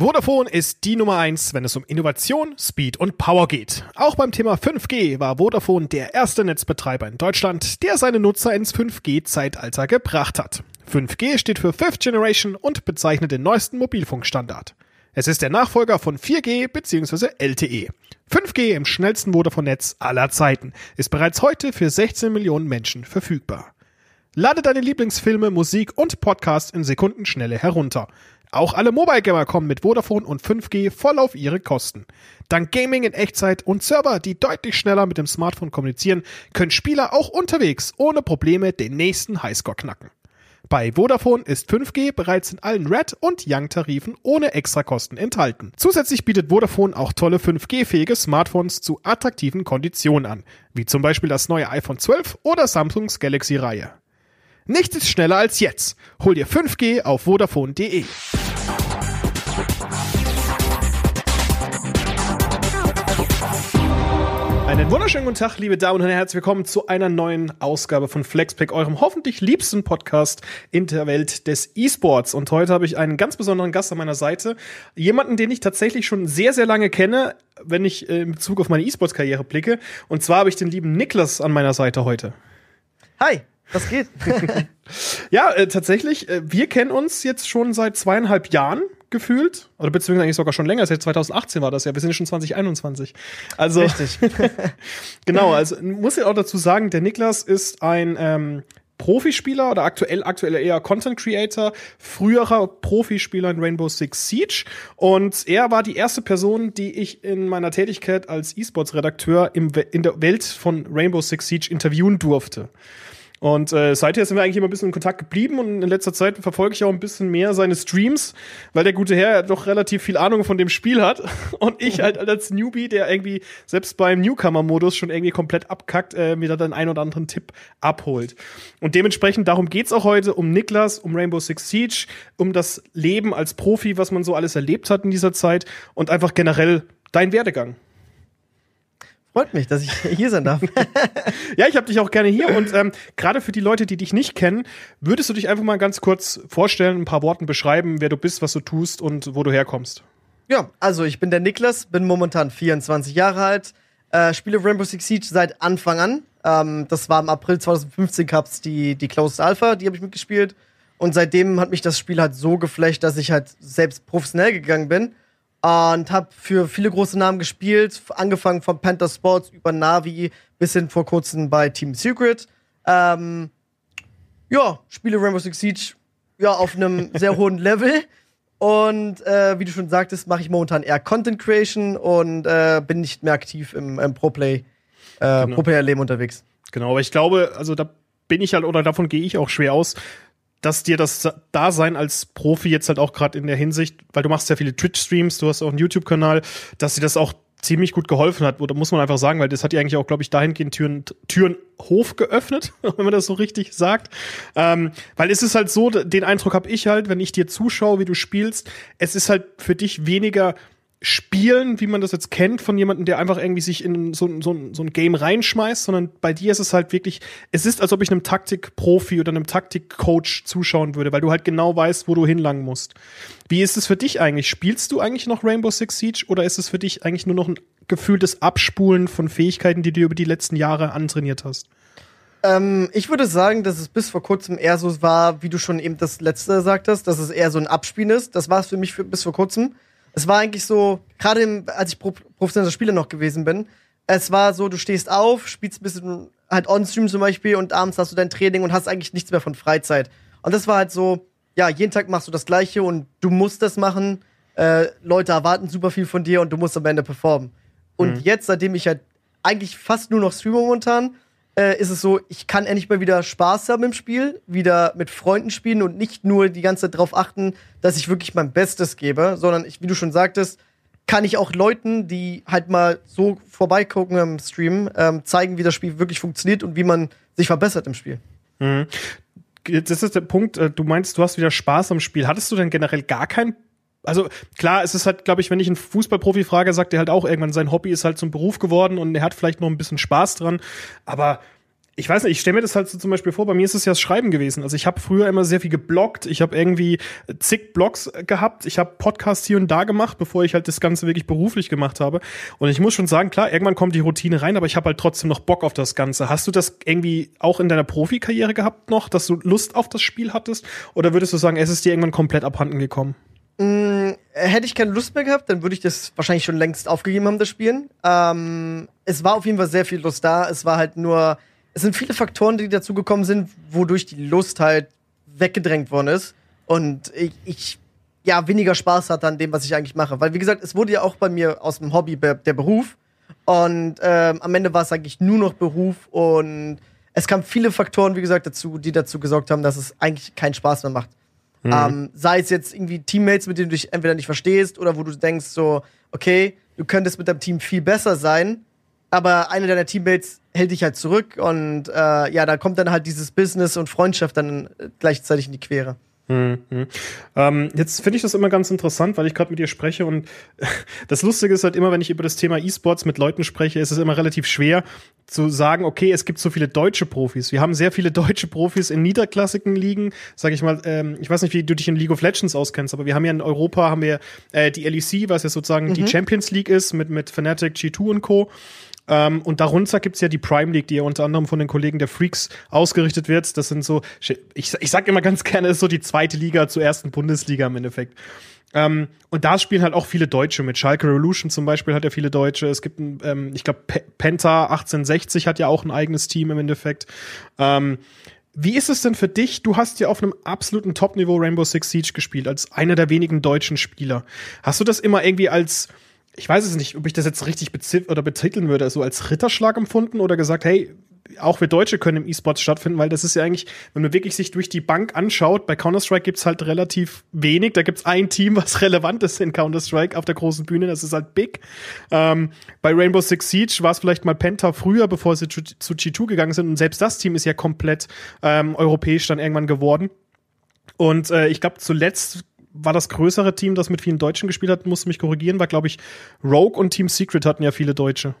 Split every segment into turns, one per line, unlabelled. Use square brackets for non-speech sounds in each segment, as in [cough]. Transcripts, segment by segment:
Vodafone ist die Nummer eins, wenn es um Innovation, Speed und Power geht. Auch beim Thema 5G war Vodafone der erste Netzbetreiber in Deutschland, der seine Nutzer ins 5G-Zeitalter gebracht hat. 5G steht für Fifth Generation und bezeichnet den neuesten Mobilfunkstandard. Es ist der Nachfolger von 4G bzw. LTE. 5G im schnellsten Vodafone-Netz aller Zeiten ist bereits heute für 16 Millionen Menschen verfügbar. Lade deine Lieblingsfilme, Musik und Podcasts in Sekundenschnelle herunter. Auch alle Mobile Gamer kommen mit Vodafone und 5G voll auf ihre Kosten. Dank Gaming in Echtzeit und Server, die deutlich schneller mit dem Smartphone kommunizieren, können Spieler auch unterwegs ohne Probleme den nächsten Highscore knacken. Bei Vodafone ist 5G bereits in allen Red- und Young-Tarifen ohne Extrakosten enthalten. Zusätzlich bietet Vodafone auch tolle 5G-fähige Smartphones zu attraktiven Konditionen an, wie zum Beispiel das neue iPhone 12 oder Samsungs Galaxy-Reihe. Nichts ist schneller als jetzt. Hol dir 5G auf Vodafone.de. Einen wunderschönen guten Tag, liebe Damen und Herren. Herzlich willkommen zu einer neuen Ausgabe von Flexpack, eurem hoffentlich liebsten Podcast in der Welt des E-Sports. Und heute habe ich einen ganz besonderen Gast an meiner Seite. Jemanden, den ich tatsächlich schon sehr, sehr lange kenne, wenn ich äh, in Bezug auf meine E-Sports-Karriere blicke. Und zwar habe ich den lieben Niklas an meiner Seite heute.
Hi, was geht? [laughs]
ja, äh, tatsächlich, äh, wir kennen uns jetzt schon seit zweieinhalb Jahren gefühlt. Oder beziehungsweise eigentlich sogar schon länger. Seit 2018 war das ja. Wir sind ja schon 2021. Also.
Richtig. [laughs]
genau, also muss ich auch dazu sagen, der Niklas ist ein ähm, Profispieler oder aktuell aktuell eher Content Creator, früherer Profispieler in Rainbow Six Siege und er war die erste Person, die ich in meiner Tätigkeit als E-Sports Redakteur im, in der Welt von Rainbow Six Siege interviewen durfte. Und äh, seither sind wir eigentlich immer ein bisschen in Kontakt geblieben und in letzter Zeit verfolge ich auch ein bisschen mehr seine Streams, weil der gute Herr doch relativ viel Ahnung von dem Spiel hat [laughs] und ich halt als Newbie, der irgendwie selbst beim Newcomer-Modus schon irgendwie komplett abkackt, äh, mir da den einen oder anderen Tipp abholt. Und dementsprechend, darum geht's auch heute, um Niklas, um Rainbow Six Siege, um das Leben als Profi, was man so alles erlebt hat in dieser Zeit und einfach generell dein Werdegang.
Freut mich, dass ich hier sein darf. [laughs]
ja, ich habe dich auch gerne hier und ähm, gerade für die Leute, die dich nicht kennen, würdest du dich einfach mal ganz kurz vorstellen, ein paar Worten beschreiben, wer du bist, was du tust und wo du herkommst.
Ja, also ich bin der Niklas, bin momentan 24 Jahre alt, äh, spiele Rainbow Six Siege seit Anfang an. Ähm, das war im April 2015 gab's die, die Closed Alpha, die habe ich mitgespielt. Und seitdem hat mich das Spiel halt so geflecht, dass ich halt selbst professionell gegangen bin und habe für viele große Namen gespielt, angefangen von Panther Sports über Navi bis hin vor kurzem bei Team Secret. Ähm, ja, spiele Rainbow Six Siege ja auf einem [laughs] sehr hohen Level. Und äh, wie du schon sagtest, mache ich momentan eher Content Creation und äh, bin nicht mehr aktiv im, im Pro-Play, äh, genau. Pro-Player-Leben unterwegs.
Genau, aber ich glaube, also da bin ich halt, oder davon gehe ich auch schwer aus, dass dir das Dasein als Profi jetzt halt auch gerade in der Hinsicht, weil du machst ja viele Twitch-Streams, du hast auch einen YouTube-Kanal, dass dir das auch ziemlich gut geholfen hat, oder muss man einfach sagen, weil das hat dir eigentlich auch, glaube ich, dahingehend Türen, Türen Hof geöffnet, [laughs] wenn man das so richtig sagt. Ähm, weil es ist halt so, den Eindruck habe ich halt, wenn ich dir zuschaue, wie du spielst, es ist halt für dich weniger spielen, wie man das jetzt kennt, von jemandem, der einfach irgendwie sich in so, so, so ein Game reinschmeißt, sondern bei dir ist es halt wirklich, es ist, als ob ich einem Taktikprofi oder einem Taktikcoach zuschauen würde, weil du halt genau weißt, wo du hinlangen musst. Wie ist es für dich eigentlich? Spielst du eigentlich noch Rainbow Six Siege oder ist es für dich eigentlich nur noch ein gefühltes Abspulen von Fähigkeiten, die du über die letzten Jahre antrainiert hast?
Ähm, ich würde sagen, dass es bis vor kurzem eher so war, wie du schon eben das letzte sagtest, dass es eher so ein Abspielen ist. Das war es für mich für, bis vor kurzem es war eigentlich so, gerade als ich professioneller Spieler noch gewesen bin, es war so, du stehst auf, spielst ein bisschen halt on-stream zum Beispiel und abends hast du dein Training und hast eigentlich nichts mehr von Freizeit. Und das war halt so, ja, jeden Tag machst du das Gleiche und du musst das machen. Äh, Leute erwarten super viel von dir und du musst am Ende performen. Und mhm. jetzt, seitdem ich halt eigentlich fast nur noch streame momentan, äh, ist es so, ich kann endlich mal wieder Spaß haben im Spiel, wieder mit Freunden spielen und nicht nur die ganze Zeit darauf achten, dass ich wirklich mein Bestes gebe, sondern ich, wie du schon sagtest, kann ich auch Leuten, die halt mal so vorbeigucken im Stream, ähm, zeigen, wie das Spiel wirklich funktioniert und wie man sich verbessert im Spiel.
Mhm. Das ist der Punkt, äh, du meinst, du hast wieder Spaß am Spiel. Hattest du denn generell gar keinen also klar, es ist halt, glaube ich, wenn ich einen Fußballprofi frage, sagt er halt auch irgendwann, sein Hobby ist halt zum Beruf geworden und er hat vielleicht noch ein bisschen Spaß dran. Aber ich weiß nicht, ich stelle mir das halt so zum Beispiel vor, bei mir ist es ja das Schreiben gewesen. Also ich habe früher immer sehr viel gebloggt, ich habe irgendwie zig Blogs gehabt, ich habe Podcasts hier und da gemacht, bevor ich halt das Ganze wirklich beruflich gemacht habe. Und ich muss schon sagen, klar, irgendwann kommt die Routine rein, aber ich habe halt trotzdem noch Bock auf das Ganze. Hast du das irgendwie auch in deiner Profikarriere gehabt noch, dass du Lust auf das Spiel hattest? Oder würdest du sagen, es ist dir irgendwann komplett abhanden gekommen?
Mm, hätte ich keine Lust mehr gehabt, dann würde ich das wahrscheinlich schon längst aufgegeben haben, das Spielen. Ähm, es war auf jeden Fall sehr viel Lust da. Es war halt nur es sind viele Faktoren, die dazugekommen sind, wodurch die Lust halt weggedrängt worden ist. Und ich, ich ja weniger Spaß hatte an dem, was ich eigentlich mache. Weil, wie gesagt, es wurde ja auch bei mir aus dem Hobby der Beruf. Und ähm, am Ende war es eigentlich nur noch Beruf. Und es kamen viele Faktoren, wie gesagt, dazu, die dazu gesorgt haben, dass es eigentlich keinen Spaß mehr macht. Mhm. Ähm, sei es jetzt irgendwie Teammates, mit denen du dich entweder nicht verstehst oder wo du denkst, so, okay, du könntest mit deinem Team viel besser sein, aber einer deiner Teammates hält dich halt zurück und äh, ja, da kommt dann halt dieses Business und Freundschaft dann gleichzeitig in die Quere.
Mhm. Ähm, jetzt finde ich das immer ganz interessant, weil ich gerade mit dir spreche und [laughs] das Lustige ist halt immer, wenn ich über das Thema E-Sports mit Leuten spreche, ist es immer relativ schwer zu sagen, okay, es gibt so viele deutsche Profis. Wir haben sehr viele [laughs] deutsche Profis in niederklassigen Ligen, sage ich mal. Ähm, ich weiß nicht, wie du dich in League of Legends auskennst, aber wir haben ja in Europa haben wir äh, die LEC, was ja sozusagen mhm. die Champions League ist mit mit Fnatic, G2 und Co. Ähm, und darunter gibt's ja die Prime League, die ja unter anderem von den Kollegen der Freaks ausgerichtet wird. Das sind so, ich, ich sag immer ganz gerne, ist so die zweite Liga zur ersten Bundesliga im Endeffekt. Ähm, und da spielen halt auch viele Deutsche mit. Schalke Revolution zum Beispiel hat ja viele Deutsche. Es gibt, ein, ähm, ich glaube, Penta 1860 hat ja auch ein eigenes Team im Endeffekt. Ähm, wie ist es denn für dich? Du hast ja auf einem absoluten Top-Niveau Rainbow Six Siege gespielt, als einer der wenigen deutschen Spieler. Hast du das immer irgendwie als ich weiß es nicht, ob ich das jetzt richtig oder betiteln würde, so als Ritterschlag empfunden oder gesagt, hey, auch wir Deutsche können im E-Sports stattfinden, weil das ist ja eigentlich, wenn man wirklich sich durch die Bank anschaut, bei Counter-Strike gibt's halt relativ wenig. Da gibt's ein Team, was [laughs] relevant ist in Counter-Strike auf der großen Bühne, das ist halt Big. Ähm, bei Rainbow Six Siege war es vielleicht mal Penta früher, bevor sie zu, zu G2 gegangen sind. Und selbst das Team ist ja komplett ähm, europäisch dann irgendwann geworden. Und äh, ich glaube, zuletzt war das größere Team, das mit vielen Deutschen gespielt hat, musste mich korrigieren, war, glaube ich, Rogue und Team Secret hatten ja viele Deutsche.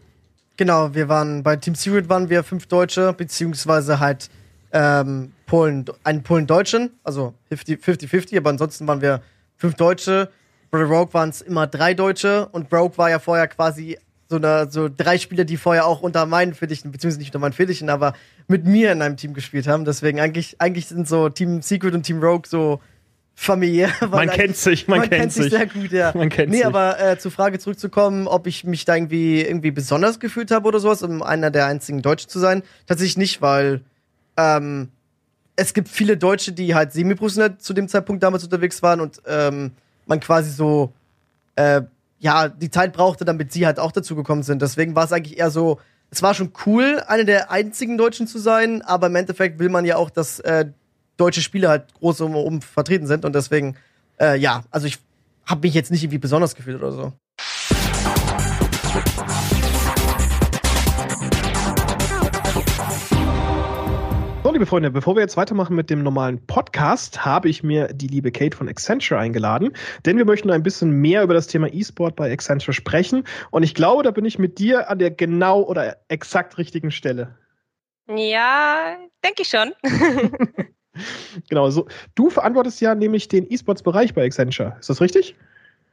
Genau, wir waren bei Team Secret waren wir fünf Deutsche, beziehungsweise halt ähm, Polen, einen Polen-Deutschen, also 50-50, aber ansonsten waren wir fünf Deutsche. Bei Rogue waren es immer drei Deutsche und Rogue war ja vorher quasi so, eine, so drei Spieler, die vorher auch unter meinen Fittichen, beziehungsweise nicht unter meinen Fittichen, aber mit mir in einem Team gespielt haben. Deswegen eigentlich, eigentlich sind so Team Secret und Team Rogue so familiär.
Man kennt sich, man, man kennt, kennt sich
sehr gut, ja.
Man kennt
nee,
sich.
aber äh, zur Frage zurückzukommen, ob ich mich da irgendwie irgendwie besonders gefühlt habe oder sowas, um einer der einzigen Deutschen zu sein, tatsächlich nicht, weil ähm, es gibt viele Deutsche, die halt semi-professionell zu dem Zeitpunkt damals unterwegs waren und ähm, man quasi so äh, ja die Zeit brauchte, damit sie halt auch dazu gekommen sind. Deswegen war es eigentlich eher so, es war schon cool, einer der einzigen Deutschen zu sein, aber im Endeffekt will man ja auch, dass äh, deutsche Spiele halt groß um, um vertreten sind und deswegen, äh, ja, also ich habe mich jetzt nicht irgendwie besonders gefühlt oder so.
So, liebe Freunde, bevor wir jetzt weitermachen mit dem normalen Podcast, habe ich mir die liebe Kate von Accenture eingeladen, denn wir möchten ein bisschen mehr über das Thema E-Sport bei Accenture sprechen. Und ich glaube, da bin ich mit dir an der genau oder exakt richtigen Stelle.
Ja, denke ich schon. [laughs]
genau, so. Du verantwortest ja nämlich den E-Sports-Bereich bei Accenture. Ist das richtig?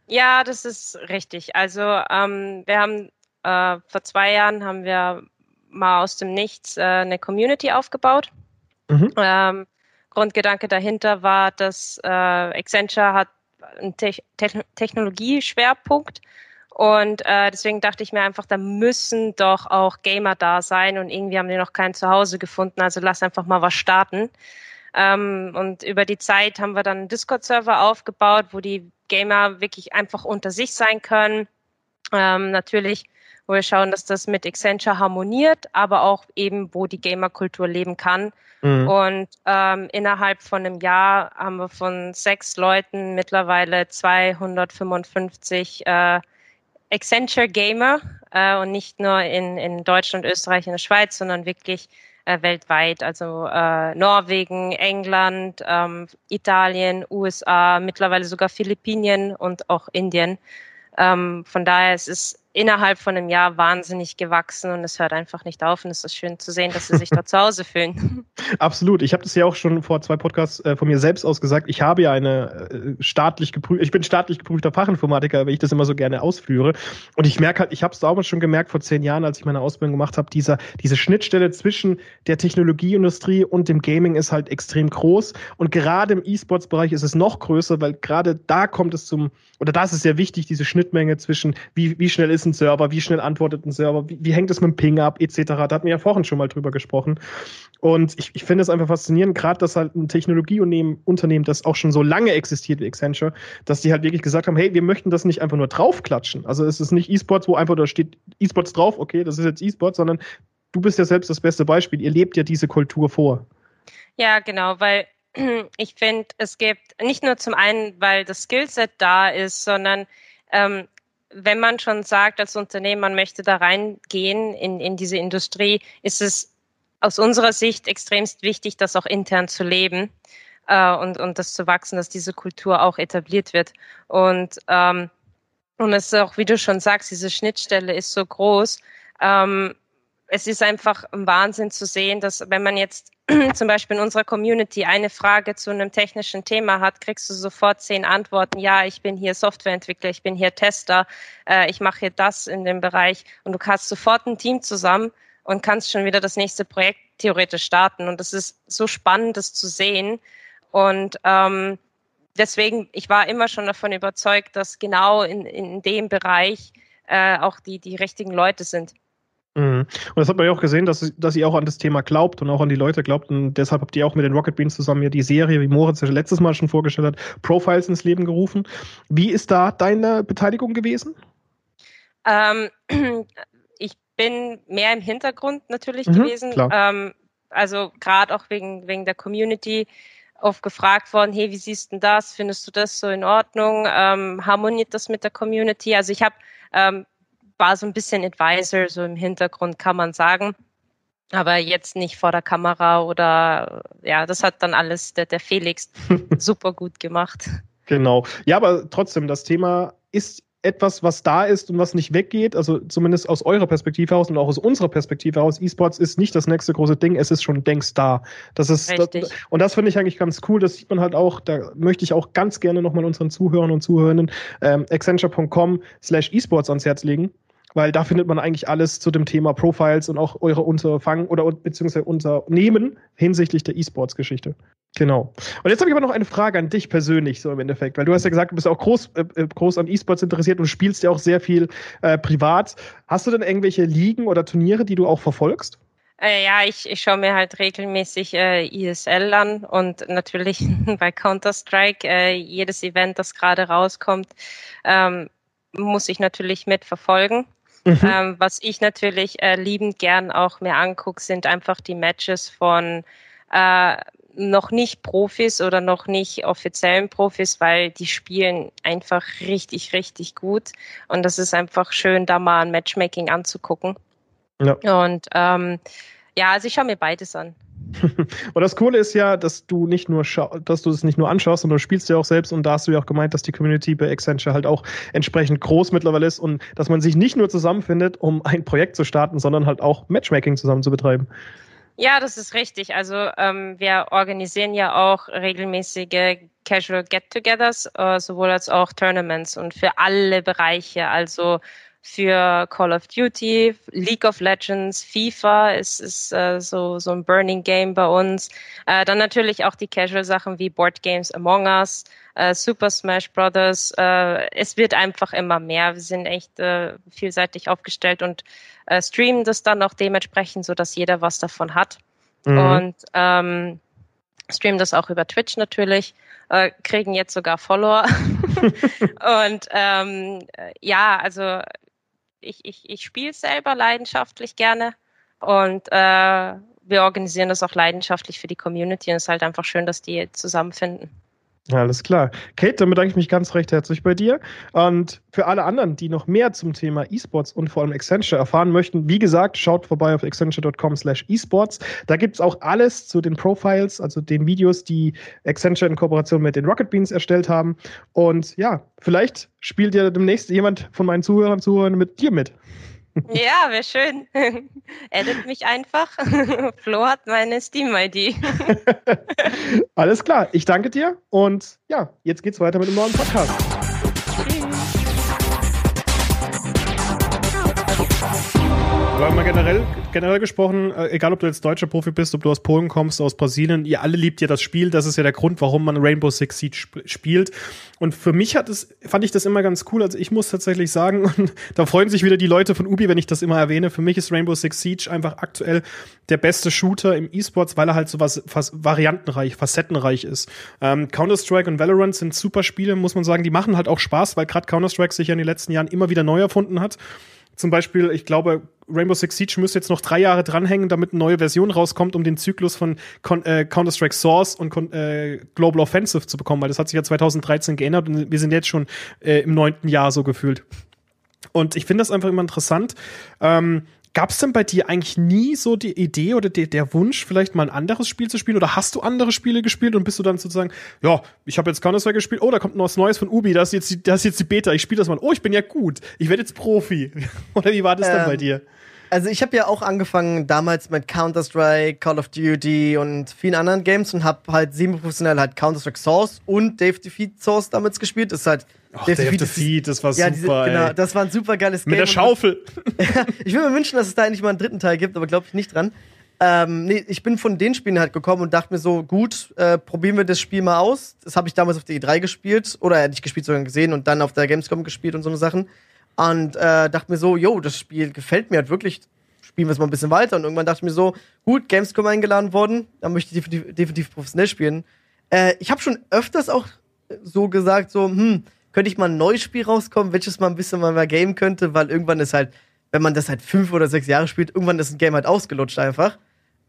Ja, das ist richtig. Also ähm, wir haben äh, vor zwei Jahren haben wir mal aus dem Nichts äh, eine Community aufgebaut. Mhm. Ähm, Grundgedanke dahinter war, dass äh, Accenture hat einen Te Te Technologieschwerpunkt und äh, deswegen dachte ich mir einfach, da müssen doch auch Gamer da sein und irgendwie haben die noch kein Zuhause gefunden, also lass einfach mal was starten. Ähm, und über die Zeit haben wir dann einen Discord-Server aufgebaut, wo die Gamer wirklich einfach unter sich sein können. Ähm, natürlich, wo wir schauen, dass das mit Accenture harmoniert, aber auch eben, wo die Gamer-Kultur leben kann. Mhm. Und ähm, innerhalb von einem Jahr haben wir von sechs Leuten mittlerweile 255 äh, Accenture Gamer äh, und nicht nur in, in Deutschland, Österreich und der Schweiz, sondern wirklich äh, weltweit, also äh, Norwegen, England, ähm, Italien, USA, mittlerweile sogar Philippinen und auch Indien. Ähm, von daher es ist innerhalb von einem Jahr wahnsinnig gewachsen und es hört einfach nicht auf und es ist schön zu sehen, dass sie sich da zu Hause [laughs] fühlen.
Absolut. Ich habe das ja auch schon vor zwei Podcasts äh, von mir selbst aus gesagt. Ich habe ja eine äh, staatlich geprüft, ich bin staatlich geprüfter Fachinformatiker, weil ich das immer so gerne ausführe. Und ich merke halt, ich habe es damals schon gemerkt vor zehn Jahren, als ich meine Ausbildung gemacht habe, dieser, diese Schnittstelle zwischen der Technologieindustrie und dem Gaming ist halt extrem groß. Und gerade im E-Sports-Bereich ist es noch größer, weil gerade da kommt es zum, oder da ist es sehr wichtig, diese Schnittmenge zwischen, wie, wie schnell ist ein Server, wie schnell antwortet ein Server, wie, wie hängt es mit dem Ping ab, etc. Da hatten wir ja vorhin schon mal drüber gesprochen. Und ich, ich finde es einfach faszinierend, gerade dass halt ein Technologieunternehmen, das auch schon so lange existiert wie Accenture, dass die halt wirklich gesagt haben, hey, wir möchten das nicht einfach nur draufklatschen. Also es ist nicht E-Sports, wo einfach da steht E-Sports drauf, okay, das ist jetzt E-Sports, sondern du bist ja selbst das beste Beispiel. Ihr lebt ja diese Kultur vor.
Ja, genau, weil [clears throat] ich finde, es gibt nicht nur zum einen, weil das Skillset da ist, sondern ähm, wenn man schon sagt als Unternehmen, man möchte da reingehen in, in diese Industrie, ist es aus unserer Sicht extremst wichtig, das auch intern zu leben äh, und, und das zu wachsen, dass diese Kultur auch etabliert wird. Und, ähm, und es ist auch, wie du schon sagst, diese Schnittstelle ist so groß. Ähm, es ist einfach ein Wahnsinn zu sehen, dass wenn man jetzt [clears throat] zum Beispiel in unserer Community eine Frage zu einem technischen Thema hat, kriegst du sofort zehn Antworten. Ja, ich bin hier Softwareentwickler, ich bin hier Tester, äh, ich mache hier das in dem Bereich und du hast sofort ein Team zusammen und kannst schon wieder das nächste Projekt theoretisch starten. Und das ist so spannend, das zu sehen. Und ähm, deswegen, ich war immer schon davon überzeugt, dass genau in, in dem Bereich äh, auch die, die richtigen Leute sind.
Mhm. Und das hat man ja auch gesehen, dass, dass ihr auch an das Thema glaubt und auch an die Leute glaubt. Und deshalb habt ihr auch mit den Rocket Beans zusammen ja die Serie, wie Moritz ja letztes Mal schon vorgestellt hat, Profiles ins Leben gerufen. Wie ist da deine Beteiligung gewesen?
Ähm, [clears throat] ich bin mehr im Hintergrund natürlich mhm, gewesen. Ähm, also gerade auch wegen, wegen der Community oft gefragt worden, hey, wie siehst du das? Findest du das so in Ordnung? Ähm, harmoniert das mit der Community? Also ich habe ähm, war so ein bisschen Advisor, so im Hintergrund kann man sagen. Aber jetzt nicht vor der Kamera oder ja, das hat dann alles der, der Felix [laughs] super gut gemacht.
Genau. Ja, aber trotzdem, das Thema ist etwas, was da ist und was nicht weggeht, also zumindest aus eurer Perspektive heraus und auch aus unserer Perspektive heraus, E-Sports ist nicht das nächste große Ding, es ist schon längst da. Das ist, das, und das finde ich eigentlich ganz cool, das sieht man halt auch, da möchte ich auch ganz gerne nochmal unseren Zuhörern und Zuhörenden ähm, accenture.com slash esports ans Herz legen weil da findet man eigentlich alles zu dem Thema Profiles und auch eure Unterfangen oder beziehungsweise Unternehmen hinsichtlich der E-Sports-Geschichte. Genau. Und jetzt habe ich aber noch eine Frage an dich persönlich, so im Endeffekt, weil du hast ja gesagt, du bist auch groß, äh, äh, groß an E-Sports interessiert und spielst ja auch sehr viel äh, privat. Hast du denn irgendwelche Ligen oder Turniere, die du auch verfolgst?
Äh, ja, ich, ich schaue mir halt regelmäßig äh, ISL an und natürlich [laughs] bei Counter-Strike äh, jedes Event, das gerade rauskommt, ähm, muss ich natürlich mitverfolgen. Mhm. Ähm, was ich natürlich äh, liebend gern auch mir angucke, sind einfach die Matches von äh, noch nicht Profis oder noch nicht offiziellen Profis, weil die spielen einfach richtig, richtig gut. Und das ist einfach schön, da mal ein Matchmaking anzugucken. Ja. Und ähm, ja, also ich schaue mir beides an. [laughs]
und das Coole ist ja, dass du nicht nur dass du es nicht nur anschaust, sondern du spielst ja auch selbst und da hast du ja auch gemeint, dass die Community bei Accenture halt auch entsprechend groß mittlerweile ist und dass man sich nicht nur zusammenfindet, um ein Projekt zu starten, sondern halt auch Matchmaking zusammen zu betreiben.
Ja, das ist richtig. Also ähm, wir organisieren ja auch regelmäßige Casual Get-togethers, äh, sowohl als auch Tournaments und für alle Bereiche. Also für Call of Duty, League of Legends, FIFA ist, ist äh, so, so ein Burning Game bei uns. Äh, dann natürlich auch die Casual-Sachen wie Board Games Among Us, äh, Super Smash Brothers. Äh, es wird einfach immer mehr. Wir sind echt äh, vielseitig aufgestellt und äh, streamen das dann auch dementsprechend, so dass jeder was davon hat. Mhm. Und ähm, streamen das auch über Twitch natürlich, äh, kriegen jetzt sogar Follower. [laughs] [laughs] und ähm, ja, also ich, ich, ich spiele selber leidenschaftlich gerne und äh, wir organisieren das auch leidenschaftlich für die Community und es ist halt einfach schön, dass die zusammenfinden.
Alles klar. Kate, dann bedanke ich mich ganz recht herzlich bei dir. Und für alle anderen, die noch mehr zum Thema E-Sports und vor allem Accenture erfahren möchten, wie gesagt, schaut vorbei auf accenture.com slash esports. Da gibt es auch alles zu den Profiles, also den Videos, die Accenture in Kooperation mit den Rocket Beans erstellt haben. Und ja, vielleicht spielt ja demnächst jemand von meinen Zuhörern, Zuhörern mit dir mit.
Ja, wäre schön. [laughs] Edit mich einfach. [laughs] Flo hat meine Steam-ID. [laughs]
Alles klar, ich danke dir und ja, jetzt geht's weiter mit dem neuen Podcast. Aber mal generell, generell gesprochen, äh, egal ob du jetzt deutscher Profi bist, ob du aus Polen kommst, aus Brasilien, ihr alle liebt ja das Spiel. Das ist ja der Grund, warum man Rainbow Six Siege sp spielt. Und für mich hat es, fand ich das immer ganz cool. Also ich muss tatsächlich sagen, [laughs] und da freuen sich wieder die Leute von Ubi, wenn ich das immer erwähne. Für mich ist Rainbow Six Siege einfach aktuell der beste Shooter im E-Sports, weil er halt so was, was variantenreich, facettenreich ist. Ähm, Counter-Strike und Valorant sind super Spiele, muss man sagen. Die machen halt auch Spaß, weil gerade Counter-Strike sich ja in den letzten Jahren immer wieder neu erfunden hat. Zum Beispiel, ich glaube, Rainbow Six Siege müsste jetzt noch drei Jahre dranhängen, damit eine neue Version rauskommt, um den Zyklus von äh, Counter-Strike Source und äh, Global Offensive zu bekommen, weil das hat sich ja 2013 geändert und wir sind jetzt schon äh, im neunten Jahr so gefühlt. Und ich finde das einfach immer interessant. Ähm, Gab es denn bei dir eigentlich nie so die Idee oder die, der Wunsch, vielleicht mal ein anderes Spiel zu spielen? Oder hast du andere Spiele gespielt und bist du dann sozusagen, ja, ich habe jetzt Counter-Strike gespielt, oh, da kommt noch was Neues von Ubi, das ist jetzt die, das ist jetzt die Beta, ich spiele das mal, oh, ich bin ja gut, ich werde jetzt Profi. [laughs] oder wie war das ähm, dann bei dir?
Also ich habe ja auch angefangen damals mit Counter-Strike, Call of Duty und vielen anderen Games und habe halt semi-professionell halt Counter-Strike Source und Dave Defeat Source damals gespielt. Das ist halt
Ach, Dave, Dave Defeat, das war ja, super. Diese, genau,
das war ein super geiles
Game. Mit der Schaufel. [laughs]
ich würde mir wünschen, dass es da endlich mal einen dritten Teil gibt, aber glaube ich nicht dran. Ähm, nee, ich bin von den Spielen halt gekommen und dachte mir so, gut, äh, probieren wir das Spiel mal aus. Das habe ich damals auf der E3 gespielt oder äh, nicht gespielt, sondern gesehen und dann auf der Gamescom gespielt und so eine Sachen. Und äh, dachte mir so, yo, das Spiel gefällt mir halt wirklich. Spielen wir es mal ein bisschen weiter. Und irgendwann dachte ich mir so, gut, Gamescom eingeladen worden, dann möchte ich definitiv, definitiv professionell spielen. Äh, ich habe schon öfters auch so gesagt, so, hm, könnte ich mal ein neues Spiel rauskommen, welches man ein bisschen mal mehr game könnte, weil irgendwann ist halt, wenn man das halt fünf oder sechs Jahre spielt, irgendwann ist ein Game halt ausgelutscht einfach.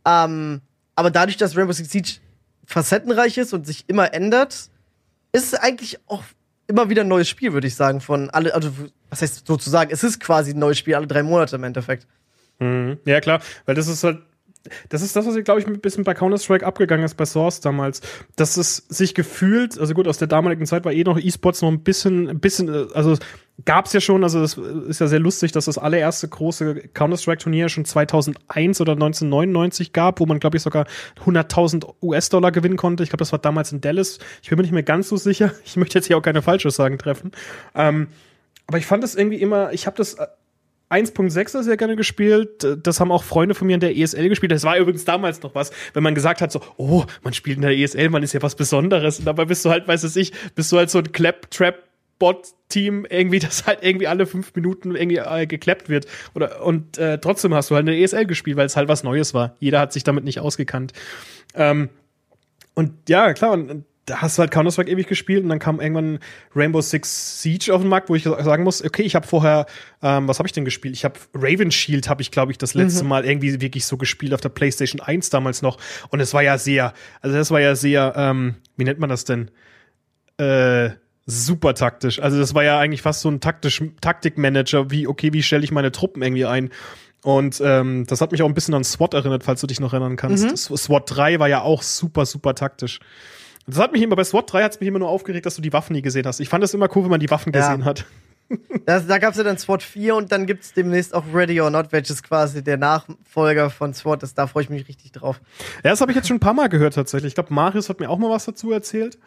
Ähm, aber dadurch, dass Rainbow Six Siege facettenreich ist und sich immer ändert, ist es eigentlich auch immer wieder ein neues Spiel, würde ich sagen, von alle, also was heißt sozusagen, es ist quasi ein neues Spiel alle drei Monate im Endeffekt.
Mhm. Ja, klar, weil das ist halt das ist das, was ich, glaube ich, ein bisschen bei Counter-Strike abgegangen ist, bei Source damals. Dass es sich gefühlt, also gut, aus der damaligen Zeit war eh noch E-Sports noch ein bisschen, ein bisschen, also gab es ja schon, also das ist ja sehr lustig, dass das allererste große Counter-Strike-Turnier schon 2001 oder 1999 gab, wo man, glaube ich, sogar 100.000 US-Dollar gewinnen konnte. Ich glaube, das war damals in Dallas. Ich bin mir nicht mehr ganz so sicher. Ich möchte jetzt hier auch keine Falschaussagen treffen. Ähm, aber ich fand das irgendwie immer, ich habe das 1.6 sehr gerne gespielt. Das haben auch Freunde von mir in der ESL gespielt. Das war übrigens damals noch was, wenn man gesagt hat, so, oh, man spielt in der ESL, man ist ja was Besonderes. Und dabei bist du halt, weiß es ich, bist du halt so ein Clap-Trap Bot-Team irgendwie, [laughs] das halt irgendwie alle fünf Minuten irgendwie äh, geklappt wird. Oder, und äh, trotzdem hast du halt eine ESL gespielt, weil es halt was Neues war. Jeder hat sich damit nicht ausgekannt. Ähm, und ja, klar, und da hast du halt Counter-Strike ewig gespielt und dann kam irgendwann Rainbow Six Siege auf den Markt, wo ich sagen muss, okay, ich habe vorher, ähm, was habe ich denn gespielt? Ich habe Raven Shield, habe ich glaube ich das letzte mhm. Mal irgendwie wirklich so gespielt auf der PlayStation 1 damals noch und es war ja sehr, also das war ja sehr, ähm, wie nennt man das denn? Äh, super taktisch. Also das war ja eigentlich fast so ein taktisch Taktikmanager, wie okay, wie stelle ich meine Truppen irgendwie ein? Und ähm, das hat mich auch ein bisschen an SWAT erinnert, falls du dich noch erinnern kannst. Mhm. SWAT 3 war ja auch super, super taktisch. Das hat mich immer, bei SWAT 3 hat es mich immer nur aufgeregt, dass du die Waffen nie gesehen hast. Ich fand es immer cool, wenn man die Waffen ja. gesehen hat. [laughs]
Das, da gab es ja dann SWAT 4 und dann gibt es demnächst auch Ready or Not, welches quasi der Nachfolger von SWAT ist. Da freue ich mich richtig drauf.
Ja, das habe ich jetzt schon ein paar Mal gehört tatsächlich. Ich glaube, Marius hat mir auch mal was dazu erzählt.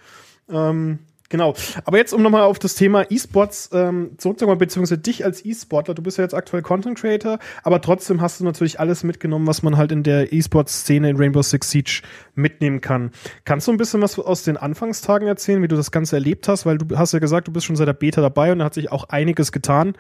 Ähm, Genau. Aber jetzt, um nochmal auf das Thema E-Sports ähm, zurückzukommen, beziehungsweise dich als E-Sportler, du bist ja jetzt aktuell Content Creator, aber trotzdem hast du natürlich alles mitgenommen, was man halt in der E-Sports-Szene in Rainbow Six Siege mitnehmen kann. Kannst du ein bisschen was aus den Anfangstagen erzählen, wie du das Ganze erlebt hast? Weil du hast ja gesagt, du bist schon seit der Beta dabei und da hat sich auch einiges getan.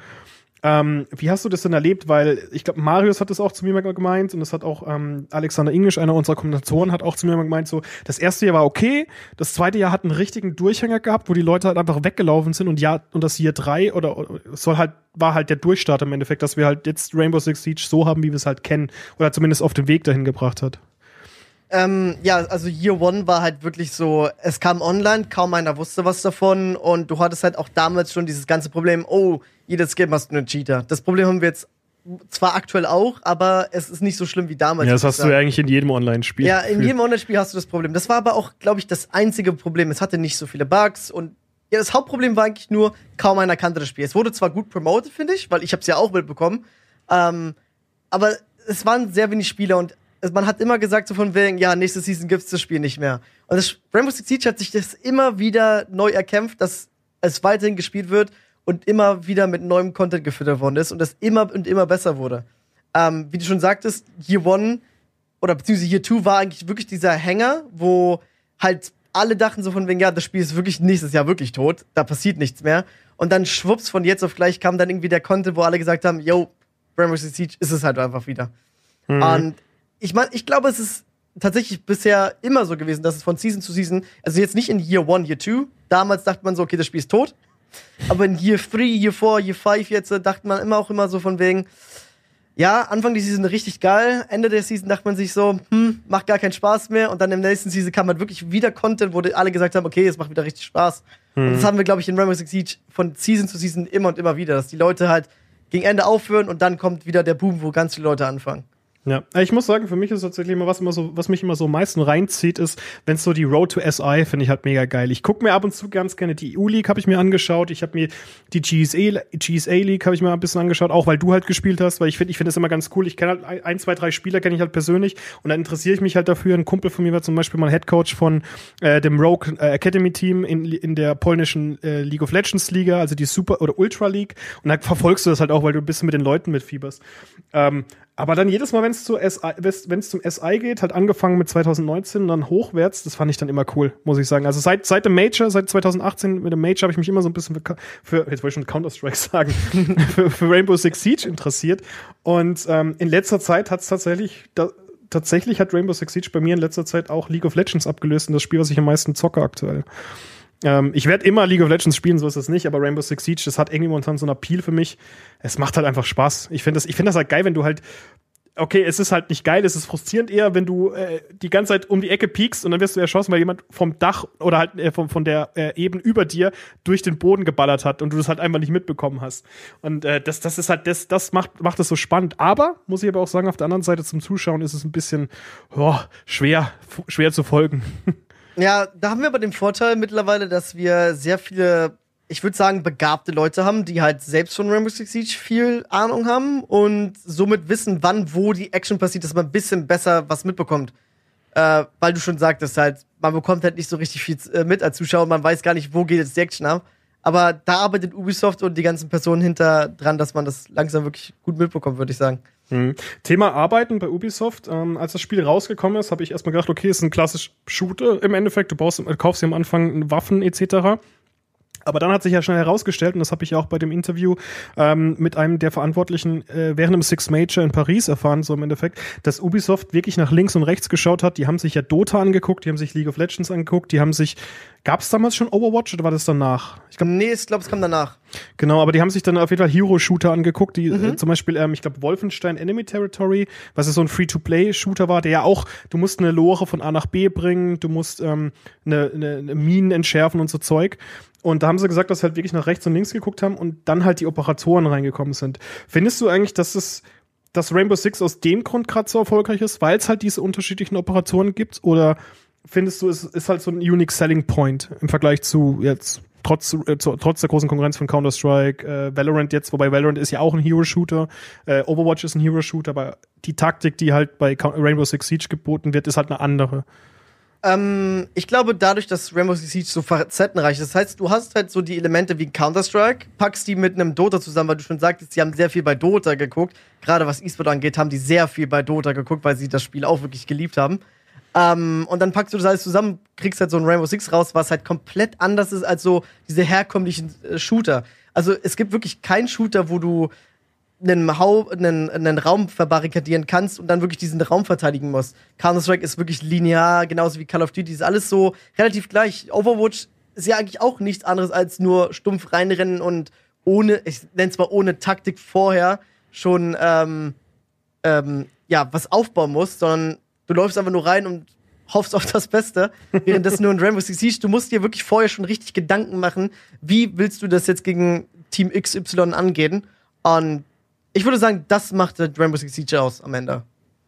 Ähm, wie hast du das denn erlebt? Weil ich glaube, Marius hat das auch zu mir mal gemeint und das hat auch ähm, Alexander Englisch, einer unserer Kommentatoren, hat auch zu mir mal gemeint, so, das erste Jahr war okay, das zweite Jahr hat einen richtigen Durchhänger gehabt, wo die Leute halt einfach weggelaufen sind und ja, und das Jahr drei oder, oder soll halt, war halt der Durchstart im Endeffekt, dass wir halt jetzt Rainbow Six Siege so haben, wie wir es halt kennen oder zumindest auf den Weg dahin gebracht hat.
Ähm, ja, also Year One war halt wirklich so, es kam online, kaum einer wusste was davon und du hattest halt auch damals schon dieses ganze Problem, oh, jedes Game hast du einen Cheater. Das Problem haben wir jetzt zwar aktuell auch, aber es ist nicht so schlimm wie damals.
Ja, das hast du ja eigentlich in jedem Online-Spiel.
Ja, in jedem Online-Spiel hast du das Problem. Das war aber auch, glaube ich, das einzige Problem. Es hatte nicht so viele Bugs und ja, das Hauptproblem war eigentlich nur, kaum einer kannte das Spiel. Es wurde zwar gut promoted, finde ich, weil ich habe es ja auch mitbekommen, ähm, aber es waren sehr wenig Spieler und man hat immer gesagt so von wegen, ja, nächste Season gibt's das Spiel nicht mehr. Und das Rainbow Six Siege hat sich das immer wieder neu erkämpft, dass es weiterhin gespielt wird und immer wieder mit neuem Content gefüttert worden ist und das immer und immer besser wurde. Ähm, wie du schon sagtest, Year One oder beziehungsweise Year Two war eigentlich wirklich dieser Hänger, wo halt alle dachten so von wegen, ja, das Spiel ist wirklich nächstes Jahr wirklich tot, da passiert nichts mehr. Und dann schwupps, von jetzt auf gleich kam dann irgendwie der Content, wo alle gesagt haben, yo, Rainbow Six Siege ist es halt einfach wieder. Mhm. Und ich meine, ich glaube, es ist tatsächlich bisher immer so gewesen, dass es von Season zu Season, also jetzt nicht in Year One, Year Two, damals dachte man so, okay, das Spiel ist tot. Aber in Year 3, Year 4, Year 5 jetzt dachte man immer auch immer so von wegen, ja, Anfang der Season richtig geil, Ende der Season dachte man sich so, hm, macht gar keinen Spaß mehr und dann im nächsten Season kam halt wirklich wieder Content, wo alle gesagt haben, okay, es macht wieder richtig Spaß. Mhm. Und das haben wir, glaube ich, in Rainbow Six Siege von Season zu Season immer und immer wieder, dass die Leute halt gegen Ende aufhören und dann kommt wieder der Boom, wo ganz viele Leute anfangen.
Ja, ich muss sagen, für mich ist tatsächlich immer was immer so, was mich immer so am meisten reinzieht, ist, wenn es so die Road to SI finde ich halt mega geil. Ich gucke mir ab und zu ganz gerne die EU League habe ich mir angeschaut. Ich habe mir die GSA, GSA League habe ich mir ein bisschen angeschaut, auch weil du halt gespielt hast, weil ich finde, ich finde das immer ganz cool. Ich kenne halt ein, zwei, drei Spieler kenne ich halt persönlich und dann interessiere ich mich halt dafür. Ein Kumpel von mir war zum Beispiel mal Head Coach von äh, dem Rogue äh, Academy Team in, in der polnischen äh, League of Legends Liga, also die Super oder Ultra League. Und dann verfolgst du das halt auch, weil du ein bisschen mit den Leuten mitfieberst. Ähm, aber dann jedes Mal, wenn es zum SI geht, halt angefangen mit 2019 und dann hochwärts, das fand ich dann immer cool, muss ich sagen. Also seit, seit dem Major, seit 2018 mit dem Major habe ich mich immer so ein bisschen für, für jetzt wollte ich schon Counter-Strike [laughs] sagen, für, für, Rainbow Six Siege interessiert. Und ähm, in letzter Zeit hat es tatsächlich, da, tatsächlich hat Rainbow Six Siege bei mir in letzter Zeit auch League of Legends abgelöst und das Spiel, was ich am meisten zocke aktuell. Ähm, ich werde immer League of Legends spielen, so ist es nicht, aber Rainbow Six Siege, das hat irgendwie momentan so ein Appeal für mich. Es macht halt einfach Spaß. Ich finde das, ich finde das halt geil, wenn du halt okay, es ist halt nicht geil, es ist frustrierend eher, wenn du äh, die ganze Zeit um die Ecke piekst und dann wirst du erschossen, weil jemand vom Dach oder halt äh, vom, von der äh, Ebene über dir durch den Boden geballert hat und du das halt einfach nicht mitbekommen hast. Und äh, das, das ist halt, das, das macht, macht es so spannend. Aber, muss ich aber auch sagen, auf der anderen Seite zum Zuschauen ist es ein bisschen oh, schwer, schwer zu folgen. [laughs]
Ja, da haben wir aber den Vorteil mittlerweile, dass wir sehr viele, ich würde sagen, begabte Leute haben, die halt selbst von Rainbow Six Siege viel Ahnung haben und somit wissen, wann, wo die Action passiert, dass man ein bisschen besser was mitbekommt. Äh, weil du schon sagtest, halt, man bekommt halt nicht so richtig viel äh, mit als Zuschauer, man weiß gar nicht, wo geht jetzt die Action ab. Aber da arbeitet Ubisoft und die ganzen Personen hinter dran, dass man das langsam wirklich gut mitbekommt, würde ich sagen.
Mhm. Thema Arbeiten bei Ubisoft. Ähm, als das Spiel rausgekommen ist, habe ich erstmal gedacht, okay, ist ein klassisch Shooter im Endeffekt. Du baust, kaufst dir am Anfang Waffen etc. Aber dann hat sich ja schnell herausgestellt, und das habe ich auch bei dem Interview ähm, mit einem der Verantwortlichen äh, während dem Six Major in Paris erfahren, so im Endeffekt, dass Ubisoft wirklich nach links und rechts geschaut hat. Die haben sich ja Dota angeguckt, die haben sich League of Legends angeguckt, die haben sich, gab es damals schon Overwatch oder war das danach?
Ich glaub, nee, ich glaube, es kam danach.
Genau, aber die haben sich dann auf jeden Fall Hero-Shooter angeguckt, die mhm. äh, zum Beispiel, ähm, ich glaube, Wolfenstein Enemy Territory, was ist so ein Free-to-Play-Shooter war, der ja auch, du musst eine Lore von A nach B bringen, du musst ähm, eine, eine, eine Minen entschärfen und so Zeug. Und da haben sie gesagt, dass sie halt wirklich nach rechts und links geguckt haben und dann halt die Operatoren reingekommen sind. Findest du eigentlich, dass es dass Rainbow Six aus dem Grund gerade so erfolgreich ist, weil es halt diese unterschiedlichen Operatoren gibt? Oder findest du, es ist halt so ein unique selling point im Vergleich zu jetzt trotz, äh, trotz der großen Konkurrenz von Counter-Strike, äh, Valorant jetzt, wobei Valorant ist ja auch ein Hero-Shooter, äh, Overwatch ist ein Hero-Shooter, aber die Taktik, die halt bei Rainbow Six Siege geboten wird, ist halt eine andere.
Ähm, ich glaube, dadurch, dass Rainbow Six Siege so facettenreich ist, das heißt, du hast halt so die Elemente wie Counter-Strike, packst die mit einem Dota zusammen, weil du schon sagtest, sie haben sehr viel bei Dota geguckt. Gerade was E-Sport angeht, haben die sehr viel bei Dota geguckt, weil sie das Spiel auch wirklich geliebt haben. Ähm, und dann packst du das alles zusammen, kriegst halt so ein Rainbow Six raus, was halt komplett anders ist als so diese herkömmlichen äh, Shooter. Also es gibt wirklich keinen Shooter, wo du einen, Hau einen, einen Raum verbarrikadieren kannst und dann wirklich diesen Raum verteidigen musst. Counter-Strike ist wirklich linear, genauso wie Call of Duty, ist alles so relativ gleich. Overwatch ist ja eigentlich auch nichts anderes als nur stumpf reinrennen und ohne, ich nenne zwar ohne Taktik vorher schon ähm, ähm, ja, was aufbauen musst, sondern du läufst einfach nur rein und hoffst auf das Beste. Währenddessen nur in Rainbow Six Siege, du musst dir wirklich vorher schon richtig Gedanken machen, wie willst du das jetzt gegen Team XY angehen. Und ich würde sagen, das machte Rainbow Six Siege aus am Ende.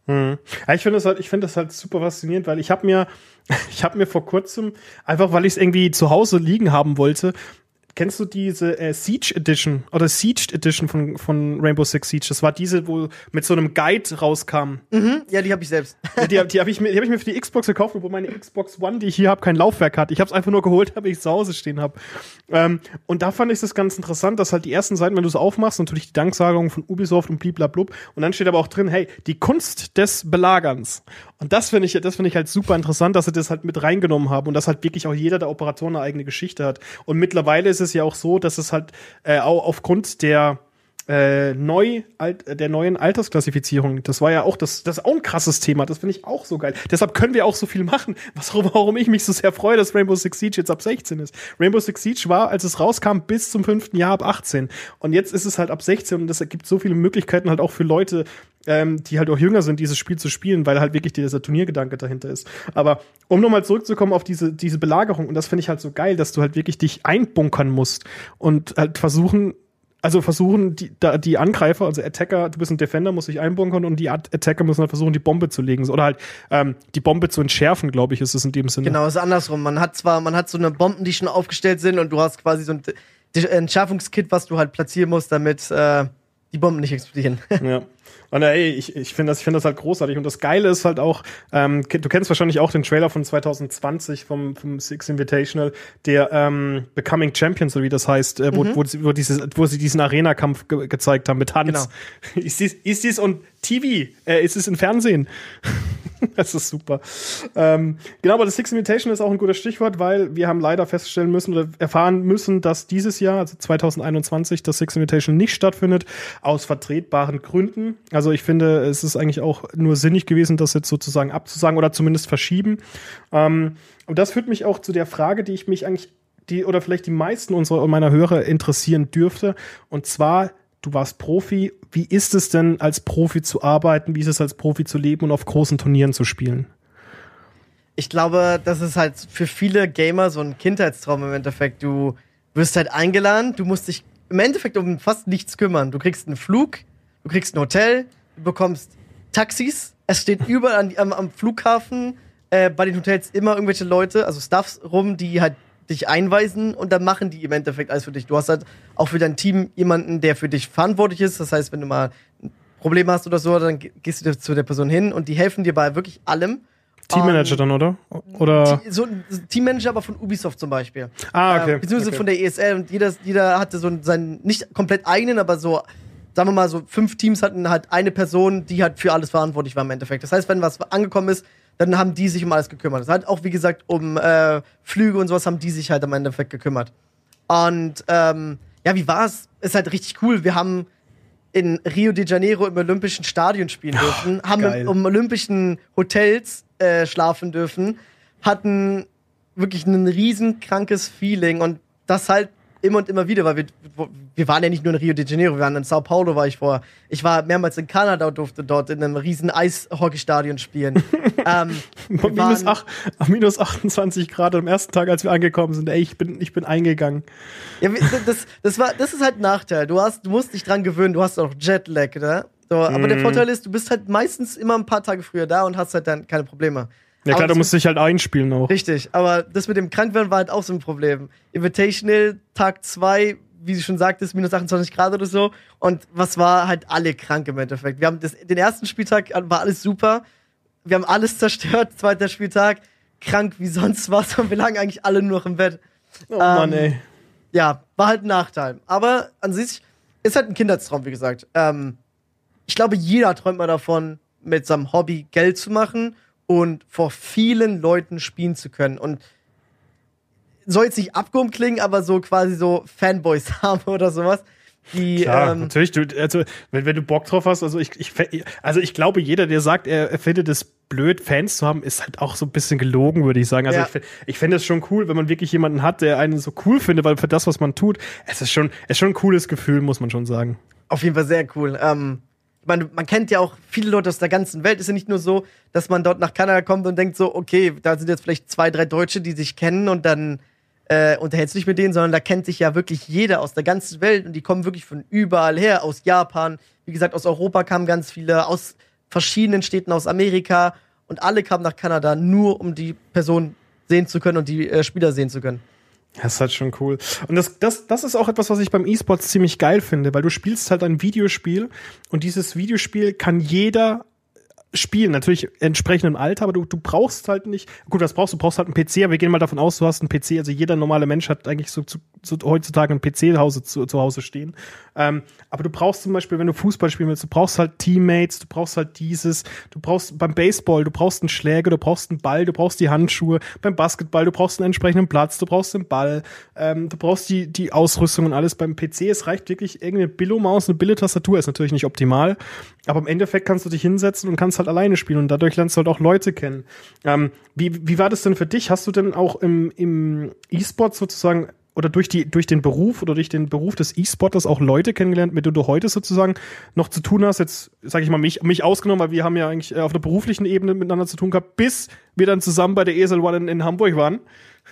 Hm. Ja, ich finde das halt, ich finde das halt super faszinierend, weil ich habe mir, [laughs] ich habe mir vor kurzem einfach, weil ich es irgendwie zu Hause liegen haben wollte, Kennst du diese äh, Siege Edition oder Siege Edition von, von Rainbow Six Siege? Das war diese, wo mit so einem Guide rauskam.
Mhm, ja, die habe ich selbst.
Die die habe ich, mir, hab ich mir für die Xbox gekauft, obwohl meine Xbox One, die ich hier habe, kein Laufwerk hat. Ich habe es einfach nur geholt, [laughs] habe ich zu Hause stehen habe. Ähm, und da fand ich das ganz interessant, dass halt die ersten Seiten, wenn du es aufmachst, natürlich die Danksagung von Ubisoft und bliblablub. Und dann steht aber auch drin, hey, die Kunst des Belagerns. Und das finde ich, das finde ich halt super interessant, dass sie das halt mit reingenommen haben und dass halt wirklich auch jeder der Operatoren eine eigene Geschichte hat. Und mittlerweile ist es ja auch so, dass es halt äh, auch aufgrund der äh, neu, alt, der neuen Altersklassifizierung. Das war ja auch das, das auch ein krasses Thema. Das finde ich auch so geil. Deshalb können wir auch so viel machen. [laughs] Was, warum ich mich so sehr freue, dass Rainbow Six Siege jetzt ab 16 ist. Rainbow Six Siege war, als es rauskam, bis zum fünften Jahr ab 18. Und jetzt ist es halt ab 16 und das ergibt so viele Möglichkeiten halt auch für Leute, ähm, die halt auch jünger sind, dieses Spiel zu spielen, weil halt wirklich dieser Turniergedanke dahinter ist. Aber um nochmal zurückzukommen auf diese, diese Belagerung, und das finde ich halt so geil, dass du halt wirklich dich einbunkern musst und halt versuchen, also versuchen die, da, die Angreifer, also Attacker, du bist ein Defender, musst dich einbunkern und die Attacker müssen halt versuchen, die Bombe zu legen. Oder halt ähm, die Bombe zu entschärfen, glaube ich, ist es in dem Sinne.
Genau, ist andersrum. Man hat zwar, man hat so eine Bomben, die schon aufgestellt sind und du hast quasi so ein Entschärfungskit, was du halt platzieren musst, damit äh, die Bomben nicht explodieren.
Ja. [laughs] Und ey, ich, ich finde das, ich finde das halt großartig. Und das Geile ist halt auch, ähm, du kennst wahrscheinlich auch den Trailer von 2020 vom, vom Six Invitational, der ähm, Becoming Champions, so wie das heißt, äh, wo, mhm. wo, wo, dieses, wo sie diesen Arena-Kampf ge gezeigt haben mit Hans. Genau. [laughs] Ist dies, ist dies und TV, äh, ist es im Fernsehen? [laughs] das ist super. Ähm, genau, aber das Six Invitation ist auch ein gutes Stichwort, weil wir haben leider feststellen müssen oder erfahren müssen, dass dieses Jahr, also 2021, das Six Invitation nicht stattfindet, aus vertretbaren Gründen. Also ich finde, es ist eigentlich auch nur sinnig gewesen, das jetzt sozusagen abzusagen oder zumindest verschieben. Ähm, und das führt mich auch zu der Frage, die ich mich eigentlich, die oder vielleicht die meisten unserer meiner Hörer interessieren dürfte. Und zwar, du warst Profi. Wie ist es denn, als Profi zu arbeiten? Wie ist es als Profi zu leben und auf großen Turnieren zu spielen?
Ich glaube, das ist halt für viele Gamer so ein Kindheitstraum im Endeffekt. Du wirst halt eingeladen, du musst dich im Endeffekt um fast nichts kümmern. Du kriegst einen Flug, du kriegst ein Hotel, du bekommst Taxis. Es steht überall am, am, Flughafen äh, bei den Hotels immer irgendwelche Leute, also Staffs rum, die halt dich einweisen und dann machen die im Endeffekt alles für dich. Du hast halt auch für dein Team jemanden, der für dich verantwortlich ist. Das heißt, wenn du mal ein Problem hast oder so, dann gehst du zu der Person hin und die helfen dir bei wirklich allem.
Teammanager dann, oder? Oder?
So Teammanager, aber von Ubisoft zum Beispiel.
Ah, okay.
Äh, beziehungsweise
okay.
von der ESL und jeder, jeder hatte so seinen, nicht komplett eigenen, aber so, sagen wir mal, so fünf Teams hatten halt eine Person, die halt für alles verantwortlich war im Endeffekt. Das heißt, wenn was angekommen ist, dann haben die sich um alles gekümmert. Das halt auch, wie gesagt, um äh, Flüge und sowas haben die sich halt im Endeffekt gekümmert. Und ähm, ja, wie war's? Ist halt richtig cool. Wir haben in Rio de Janeiro im Olympischen Stadion spielen dürfen, oh, haben im, im, Olympischen Hotels äh, schlafen dürfen, hatten wirklich ein riesen krankes Feeling und das halt immer und immer wieder, weil wir, wir waren ja nicht nur in Rio de Janeiro, wir waren in Sao Paulo, war ich vor. Ich war mehrmals in Kanada und durfte dort in einem riesen Eishockeystadion spielen. [laughs]
ähm, minus, ach, [laughs] minus 28 Grad am ersten Tag, als wir angekommen sind. Ey, ich bin, ich bin eingegangen.
Ja, das, das, war, das ist halt ein Nachteil. Du, hast, du musst dich dran gewöhnen, du hast auch Jetlag, ne? So, aber mm. der mhm. Vorteil ist, du bist halt meistens immer ein paar Tage früher da und hast halt dann keine Probleme.
Ja klar, du musst dich halt einspielen auch.
Richtig, aber das mit dem Krankwerden war halt auch so ein Problem. Invitational, Tag 2, wie sie schon sagt, ist minus 28 Grad oder so. Und was war halt alle krank im Endeffekt. Wir haben das, den ersten Spieltag war alles super. Wir haben alles zerstört. [laughs] Zweiter Spieltag, krank wie sonst was. Und wir lagen eigentlich alle nur noch im Bett.
Oh ähm, Mann, ey.
Ja, war halt ein Nachteil. Aber an sich ist halt ein Kindertraum, wie gesagt. Ähm, ich glaube, jeder träumt mal davon, mit seinem Hobby Geld zu machen und vor vielen Leuten spielen zu können. Und soll jetzt nicht abgehoben klingen, aber so quasi so Fanboys [laughs] haben oder sowas. Die,
Klar, ähm, natürlich, du, also wenn, wenn du Bock drauf hast, also ich, ich, also ich glaube, jeder, der sagt, er, er findet es blöd, Fans zu haben, ist halt auch so ein bisschen gelogen, würde ich sagen. Also ja. ich, ich fände es schon cool, wenn man wirklich jemanden hat, der einen so cool findet, weil für das, was man tut, es ist schon, es ist schon ein cooles Gefühl, muss man schon sagen.
Auf jeden Fall sehr cool. Ähm, meine, man kennt ja auch viele Leute aus der ganzen Welt. Ist ja nicht nur so, dass man dort nach Kanada kommt und denkt so, okay, da sind jetzt vielleicht zwei, drei Deutsche, die sich kennen und dann äh, unterhältst du dich mit denen, sondern da kennt sich ja wirklich jeder aus der ganzen Welt und die kommen wirklich von überall her, aus Japan, wie gesagt, aus Europa kamen ganz viele, aus verschiedenen Städten aus Amerika und alle kamen nach Kanada nur, um die Person sehen zu können und die äh, Spieler sehen zu können.
Das ist halt schon cool. Und das, das, das ist auch etwas, was ich beim E-Sports ziemlich geil finde, weil du spielst halt ein Videospiel und dieses Videospiel kann jeder spielen, natürlich entsprechend im Alter, aber du, du brauchst halt nicht, gut, was brauchst du? Du brauchst halt einen PC, aber wir gehen mal davon aus, du hast einen PC, also jeder normale Mensch hat eigentlich so, so, so heutzutage einen PC Hause, zu, zu Hause stehen. Ähm, aber du brauchst zum Beispiel, wenn du Fußball spielen willst, du brauchst halt Teammates, du brauchst halt dieses, du brauchst beim Baseball, du brauchst einen Schläger, du brauchst einen Ball, du brauchst die Handschuhe, beim Basketball, du brauchst einen entsprechenden Platz, du brauchst den Ball, ähm, du brauchst die, die Ausrüstung und alles. Beim PC, es reicht wirklich irgendeine Billo-Maus, eine Billo-Tastatur, ist natürlich nicht optimal, aber im Endeffekt kannst du dich hinsetzen und kannst halt alleine spielen und dadurch lernst du halt auch Leute kennen. Ähm, wie, wie war das denn für dich? Hast du denn auch im, im E-Sport sozusagen oder durch die durch den Beruf oder durch den Beruf des E-Sporters auch Leute kennengelernt, mit denen du heute sozusagen noch zu tun hast. Jetzt sage ich mal mich mich ausgenommen, weil wir haben ja eigentlich äh, auf der beruflichen Ebene miteinander zu tun gehabt, bis wir dann zusammen bei der ESL One in, in Hamburg waren.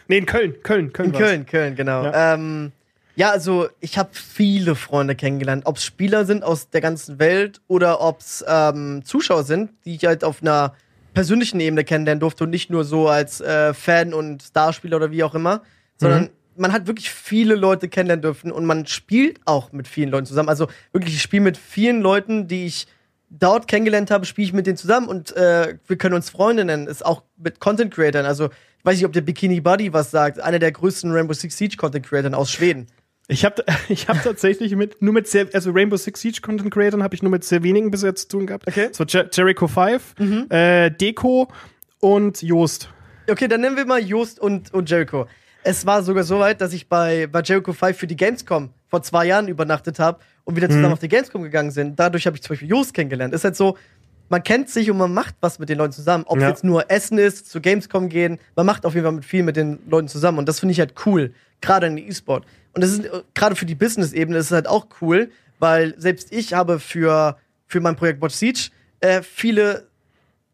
Nee, in Köln, Köln, Köln.
In Köln, Köln, genau. Ja, ähm, ja also ich habe viele Freunde kennengelernt, ob es Spieler sind aus der ganzen Welt oder ob es ähm, Zuschauer sind, die ich halt auf einer persönlichen Ebene kennenlernen durfte und nicht nur so als äh, Fan und Starspieler oder wie auch immer, sondern mhm man hat wirklich viele Leute kennenlernen dürfen und man spielt auch mit vielen Leuten zusammen. Also wirklich, ich spiele mit vielen Leuten, die ich dort kennengelernt habe, spiele ich mit denen zusammen und äh, wir können uns Freunde nennen. Ist auch mit Content Creatern. Also ich weiß nicht, ob der Bikini Buddy was sagt. Einer der größten Rainbow Six Siege Content Creatern aus Schweden.
Ich habe [laughs] ich hab tatsächlich mit nur mit sehr also Rainbow Six Siege Content Creatern habe ich nur mit sehr wenigen bisher zu tun gehabt. Okay. So Jer Jericho 5, mhm. äh, Deko und Joost.
Okay, dann nennen wir mal Joost und, und Jericho. Es war sogar so weit, dass ich bei, bei Jericho 5 für die Gamescom vor zwei Jahren übernachtet habe und wieder zusammen mhm. auf die Gamescom gegangen sind. Dadurch habe ich zum Beispiel Jost kennengelernt. Ist halt so, man kennt sich und man macht was mit den Leuten zusammen. Ob es ja. jetzt nur Essen ist, zu Gamescom gehen, man macht auf jeden Fall mit viel mit den Leuten zusammen. Und das finde ich halt cool, gerade in E-Sport. Und das ist äh, gerade für die Business-Ebene ist es halt auch cool, weil selbst ich habe für, für mein Projekt Watch Siege äh, viele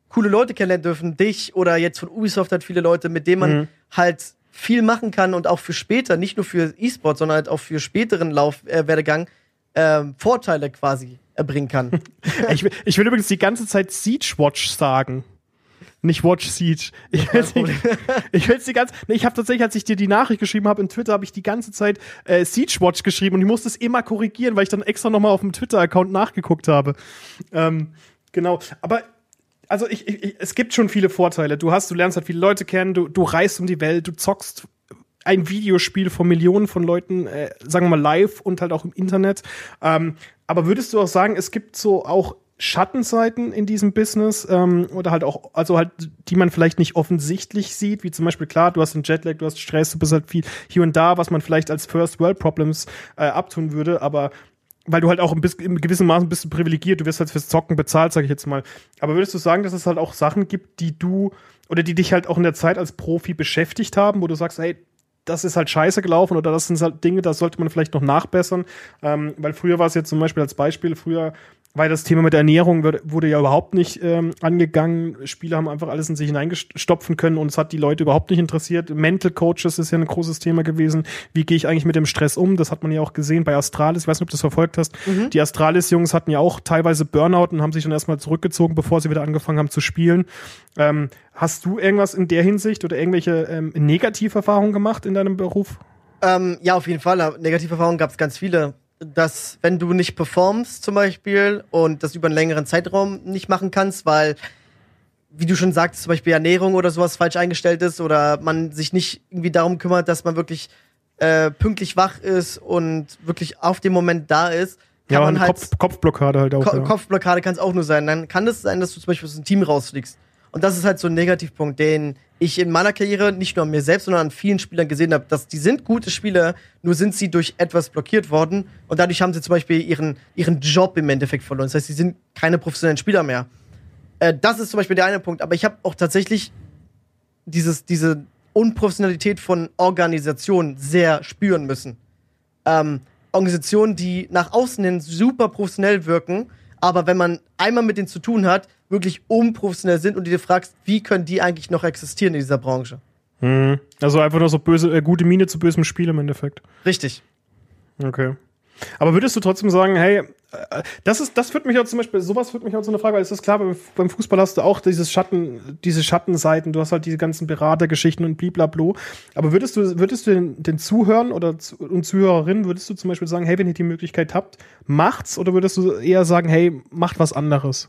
coole Leute kennenlernen dürfen. Dich oder jetzt von Ubisoft halt viele Leute, mit denen man mhm. halt viel machen kann und auch für später, nicht nur für E-Sport, sondern halt auch für späteren Laufwerdegang äh, äh, Vorteile quasi erbringen kann. [laughs]
ich, will, ich will übrigens die ganze Zeit Siege Watch sagen. Nicht Watch Siege. Ich will [laughs] will's die ganze. Nee, ich habe tatsächlich, als ich dir die Nachricht geschrieben habe in Twitter, habe ich die ganze Zeit äh, Siege Watch geschrieben und ich musste es immer korrigieren, weil ich dann extra nochmal auf dem Twitter-Account nachgeguckt habe. Ähm, genau. Aber also ich, ich, es gibt schon viele Vorteile. Du hast, du lernst halt viele Leute kennen, du, du reist um die Welt, du zockst ein Videospiel von Millionen von Leuten, äh, sagen wir mal live und halt auch im Internet. Ähm, aber würdest du auch sagen, es gibt so auch Schattenseiten in diesem Business ähm, oder halt auch, also halt, die man vielleicht nicht offensichtlich sieht, wie zum Beispiel, klar, du hast einen Jetlag, du hast Stress, du bist halt viel hier und da, was man vielleicht als First World Problems äh, abtun würde, aber weil du halt auch ein bisschen, in gewissem Maße ein bisschen privilegiert, du wirst halt fürs Zocken bezahlt, sage ich jetzt mal. Aber würdest du sagen, dass es halt auch Sachen gibt, die du oder die dich halt auch in der Zeit als Profi beschäftigt haben, wo du sagst, hey, das ist halt scheiße gelaufen oder das sind halt Dinge, da sollte man vielleicht noch nachbessern. Ähm, weil früher war es jetzt zum Beispiel als Beispiel, früher weil das Thema mit der Ernährung wurde ja überhaupt nicht ähm, angegangen. Spieler haben einfach alles in sich hineingestopfen können und es hat die Leute überhaupt nicht interessiert. Mental Coaches ist ja ein großes Thema gewesen. Wie gehe ich eigentlich mit dem Stress um? Das hat man ja auch gesehen bei Astralis. Ich weiß nicht, ob du das verfolgt hast. Mhm. Die Astralis-Jungs hatten ja auch teilweise Burnout und haben sich dann erstmal zurückgezogen, bevor sie wieder angefangen haben zu spielen. Ähm, hast du irgendwas in der Hinsicht oder irgendwelche ähm, Negativerfahrungen gemacht in deinem Beruf?
Ähm, ja, auf jeden Fall. Negativerfahrungen gab es ganz viele dass wenn du nicht performst zum Beispiel und das über einen längeren Zeitraum nicht machen kannst, weil, wie du schon sagst, zum Beispiel Ernährung oder sowas falsch eingestellt ist oder man sich nicht irgendwie darum kümmert, dass man wirklich äh, pünktlich wach ist und wirklich auf dem Moment da ist,
kann ja, man halt Kopf, Kopfblockade halt auch. Ko
ja. Kopfblockade kann es auch nur sein. Dann kann es sein, dass du zum Beispiel aus dem Team rausfliegst. Und das ist halt so ein Negativpunkt, den ich in meiner Karriere nicht nur an mir selbst, sondern an vielen Spielern gesehen habe, dass die sind gute Spieler, nur sind sie durch etwas blockiert worden und dadurch haben sie zum Beispiel ihren, ihren Job im Endeffekt verloren. Das heißt, sie sind keine professionellen Spieler mehr. Äh, das ist zum Beispiel der eine Punkt. Aber ich habe auch tatsächlich dieses, diese Unprofessionalität von Organisationen sehr spüren müssen. Ähm, Organisationen, die nach außen hin super professionell wirken, aber wenn man einmal mit denen zu tun hat, wirklich unprofessionell sind und du dir fragst, wie können die eigentlich noch existieren in dieser Branche?
Mhm. Also einfach nur so böse, äh, gute Miene zu bösem Spiel im Endeffekt.
Richtig.
Okay. Aber würdest du trotzdem sagen, hey, äh, das ist, das führt mich auch zum Beispiel, sowas führt mich auch zu einer Frage, weil es ist klar, beim Fußball hast du auch dieses Schatten, diese Schattenseiten, du hast halt diese ganzen Beratergeschichten und bliblablo. Aber würdest du, würdest du den, den Zuhörern oder zu, und Zuhörerinnen, würdest du zum Beispiel sagen, hey, wenn ihr die Möglichkeit habt, macht's oder würdest du eher sagen, hey, macht was anderes?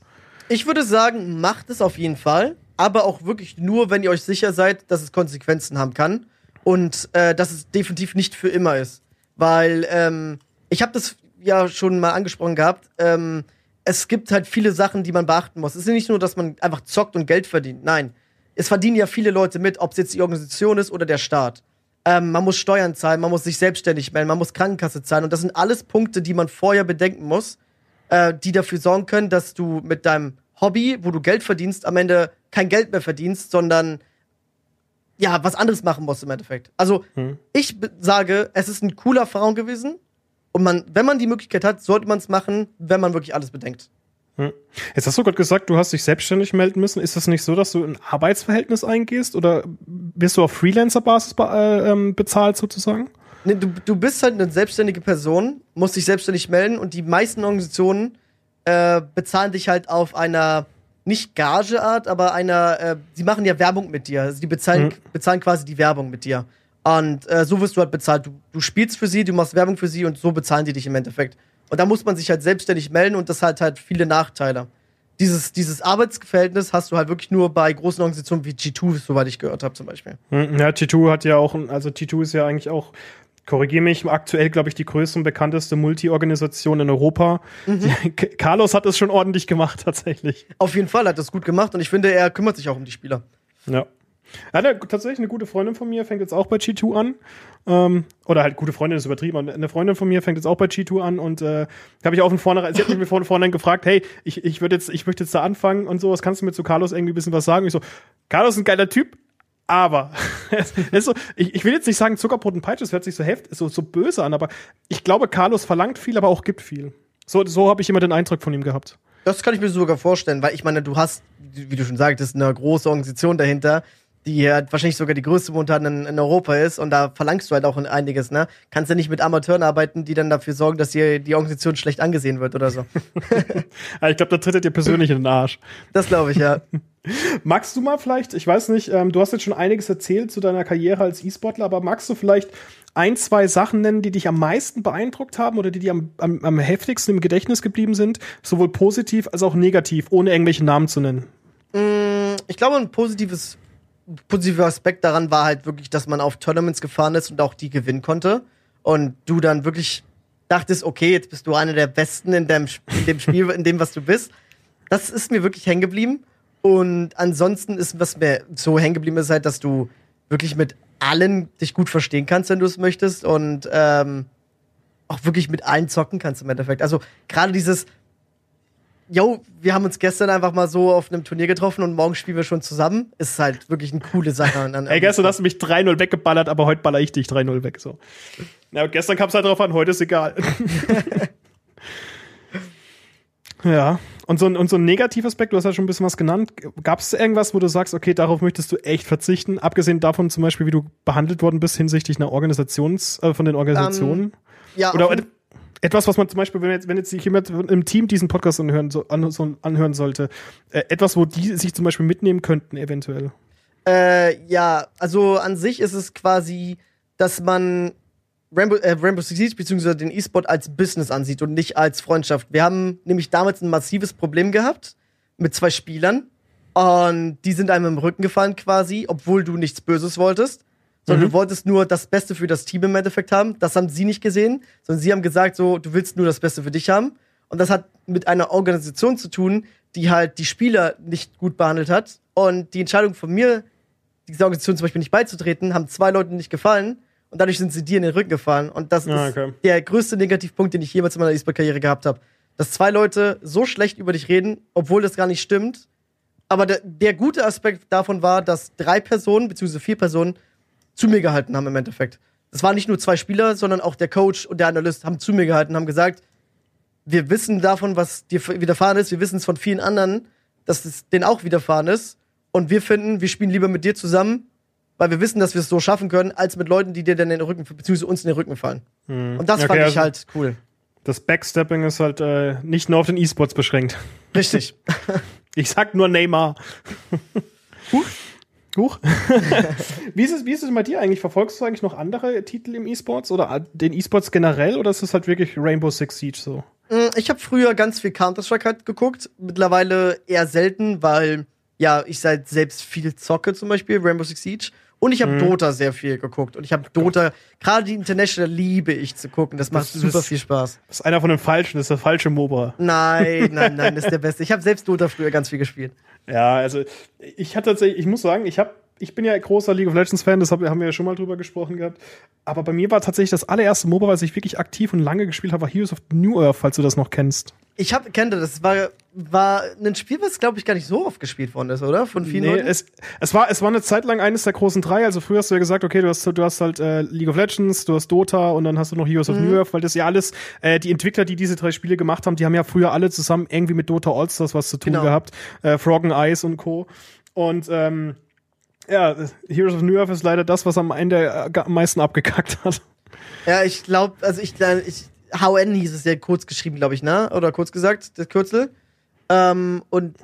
Ich würde sagen, macht es auf jeden Fall, aber auch wirklich nur, wenn ihr euch sicher seid, dass es Konsequenzen haben kann und äh, dass es definitiv nicht für immer ist. Weil, ähm, ich habe das ja schon mal angesprochen gehabt. Ähm, es gibt halt viele Sachen, die man beachten muss. Es ist nicht nur, dass man einfach zockt und Geld verdient. Nein, es verdienen ja viele Leute mit, ob es jetzt die Organisation ist oder der Staat. Ähm, man muss Steuern zahlen, man muss sich selbstständig melden, man muss Krankenkasse zahlen. Und das sind alles Punkte, die man vorher bedenken muss, äh, die dafür sorgen können, dass du mit deinem Hobby, wo du Geld verdienst, am Ende kein Geld mehr verdienst, sondern ja, was anderes machen musst im Endeffekt. Also, hm. ich sage, es ist eine coole Erfahrung gewesen. Und man, wenn man die Möglichkeit hat, sollte man es machen, wenn man wirklich alles bedenkt.
Hm. Jetzt hast du gerade gesagt, du hast dich selbstständig melden müssen. Ist das nicht so, dass du ein Arbeitsverhältnis eingehst oder wirst du auf Freelancer-Basis be äh, ähm, bezahlt sozusagen?
Nee, du, du bist halt eine selbstständige Person, musst dich selbstständig melden und die meisten Organisationen äh, bezahlen dich halt auf einer nicht Gageart, aber einer, äh, die machen ja Werbung mit dir. Also die bezahlen, mhm. bezahlen quasi die Werbung mit dir. Und äh, so wirst du halt bezahlt. Du, du spielst für sie, du machst Werbung für sie und so bezahlen die dich im Endeffekt. Und da muss man sich halt selbstständig melden und das hat halt viele Nachteile. Dieses, dieses Arbeitsverhältnis hast du halt wirklich nur bei großen Organisationen wie G2, soweit ich gehört habe, zum Beispiel.
Hm, ja, G2 hat ja auch, also G2 ist ja eigentlich auch, korrigiere mich, aktuell, glaube ich, die größte und bekannteste Multi-Organisation in Europa. Mhm. Carlos hat es schon ordentlich gemacht, tatsächlich.
Auf jeden Fall hat das gut gemacht und ich finde, er kümmert sich auch um die Spieler.
Ja. Ja, eine, tatsächlich eine gute Freundin von mir fängt jetzt auch bei G2 an. Ähm, oder halt gute Freundin ist übertrieben. Eine Freundin von mir fängt jetzt auch bei G2 an und äh, habe ich auch von vornherein, sie hat mich von vornherein gefragt, hey, ich, ich würde jetzt, ich möchte jetzt da anfangen und sowas, kannst du mir zu Carlos irgendwie ein bisschen was sagen? ich so, Carlos ist ein geiler Typ, aber [laughs] so, ich, ich will jetzt nicht sagen, Zuckerbrot und Peitsche, das hört sich so heft, so, so böse an, aber ich glaube, Carlos verlangt viel, aber auch gibt viel. So, so habe ich immer den Eindruck von ihm gehabt.
Das kann ich mir sogar vorstellen, weil ich meine, du hast, wie du schon sagtest, eine große Organisation dahinter die halt wahrscheinlich sogar die größte momentan in, in, Europa ist und da verlangst du halt auch einiges, ne? Kannst ja nicht mit Amateuren arbeiten, die dann dafür sorgen, dass hier die Organisation schlecht angesehen wird oder so. [laughs]
ich glaube, da tritt er dir persönlich in den Arsch.
Das glaube ich, ja. [laughs]
magst du mal vielleicht, ich weiß nicht, ähm, du hast jetzt schon einiges erzählt zu deiner Karriere als E-Sportler, aber magst du vielleicht ein, zwei Sachen nennen, die dich am meisten beeindruckt haben oder die dir am, am, am heftigsten im Gedächtnis geblieben sind, sowohl positiv als auch negativ, ohne irgendwelche Namen zu nennen?
Mm, ich glaube, ein positives positiver Aspekt daran war halt wirklich, dass man auf Tournaments gefahren ist und auch die gewinnen konnte. Und du dann wirklich dachtest, okay, jetzt bist du einer der Besten in dem, in dem Spiel, in dem, was du bist. Das ist mir wirklich hängen geblieben. Und ansonsten ist, was mir so hängen geblieben ist, halt, dass du wirklich mit allen dich gut verstehen kannst, wenn du es möchtest. Und ähm, auch wirklich mit allen zocken kannst im Endeffekt. Also gerade dieses, yo, wir haben uns gestern einfach mal so auf einem Turnier getroffen und morgen spielen wir schon zusammen. Ist halt wirklich eine coole Sache.
Ey, gestern hast du mich 3-0 weggeballert, aber heute baller ich dich 3-0 weg. So. Ja, gestern kam es halt drauf an, heute ist egal. [laughs] ja. Und so, ein, und so ein Negativaspekt, du hast ja schon ein bisschen was genannt. Gab es irgendwas, wo du sagst, okay, darauf möchtest du echt verzichten? Abgesehen davon zum Beispiel, wie du behandelt worden bist hinsichtlich einer Organisations, äh, von den Organisationen? Um, ähm,
ja,
Oder etwas, was man zum Beispiel, wenn jetzt, wenn jetzt sich jemand im Team diesen Podcast anhören, so, an, so, anhören sollte, äh, etwas, wo die sich zum Beispiel mitnehmen könnten, eventuell.
Äh, ja, also an sich ist es quasi, dass man Rainbow, äh, Rainbow Six Siege bzw. den E-Sport als Business ansieht und nicht als Freundschaft. Wir haben nämlich damals ein massives Problem gehabt mit zwei Spielern und die sind einem im Rücken gefallen quasi, obwohl du nichts Böses wolltest sondern mhm. du wolltest nur das Beste für das Team im Endeffekt haben. Das haben sie nicht gesehen, sondern sie haben gesagt, so, du willst nur das Beste für dich haben. Und das hat mit einer Organisation zu tun, die halt die Spieler nicht gut behandelt hat. Und die Entscheidung von mir, dieser Organisation zum Beispiel nicht beizutreten, haben zwei Leuten nicht gefallen. Und dadurch sind sie dir in den Rücken gefallen. Und das ah, okay. ist der größte Negativpunkt, den ich jemals in meiner E-Sport-Karriere gehabt habe. Dass zwei Leute so schlecht über dich reden, obwohl das gar nicht stimmt. Aber der, der gute Aspekt davon war, dass drei Personen, beziehungsweise vier Personen, zu mir gehalten haben im Endeffekt. Das waren nicht nur zwei Spieler, sondern auch der Coach und der Analyst haben zu mir gehalten, haben gesagt, wir wissen davon, was dir widerfahren ist, wir wissen es von vielen anderen, dass es denen auch widerfahren ist. Und wir finden, wir spielen lieber mit dir zusammen, weil wir wissen, dass wir es so schaffen können, als mit Leuten, die dir dann in den Rücken, beziehungsweise uns in den Rücken fallen. Hm. Und das okay, fand ich also halt cool.
Das Backstepping ist halt äh, nicht nur auf den E-Sports beschränkt.
Richtig. [laughs]
ich sag nur Neymar. [laughs] Huch. Huch. [laughs] wie, ist es, wie ist es bei dir eigentlich? Verfolgst du eigentlich noch andere Titel im E-Sports oder den E-Sports generell oder ist es halt wirklich Rainbow Six Siege so?
Mm, ich habe früher ganz viel Counter-Strike halt geguckt, mittlerweile eher selten, weil ja, ich seit selbst viel zocke, zum Beispiel Rainbow Six Siege. Und ich habe mhm. Dota sehr viel geguckt. Und ich habe Dota, gerade die International liebe ich zu gucken. Das macht das super ist, viel Spaß.
Das ist einer von den Falschen, das ist der falsche MOBA.
Nein, nein, nein, das ist der [laughs] Beste. Ich habe selbst Dota früher ganz viel gespielt.
Ja, also ich hatte tatsächlich, ich muss sagen, ich habe ich bin ja großer League of Legends Fan, das haben wir ja schon mal drüber gesprochen gehabt. Aber bei mir war tatsächlich das allererste MOBA, was ich wirklich aktiv und lange gespielt habe, war Heroes of New Earth, falls du das noch kennst.
Ich hab, kenne das. War, war ein Spiel, was, glaube ich, gar nicht so oft gespielt worden ist, oder? Von vielen nee, Leuten?
Es, es, war, es war eine Zeit lang eines der großen drei. Also früher hast du ja gesagt, okay, du hast, du hast halt äh, League of Legends, du hast Dota und dann hast du noch Heroes mhm. of New Earth, weil das ja alles, äh, die Entwickler, die diese drei Spiele gemacht haben, die haben ja früher alle zusammen irgendwie mit Dota All-Stars was zu tun genau. gehabt. Äh, Froggen Eyes und Co. Und ähm, ja, Heroes of New Earth ist leider das, was am Ende am meisten abgekackt hat.
Ja, ich glaube, also ich, ich HN hieß es ja kurz geschrieben, glaube ich, ne? Oder kurz gesagt, das Kürzel. Ähm, und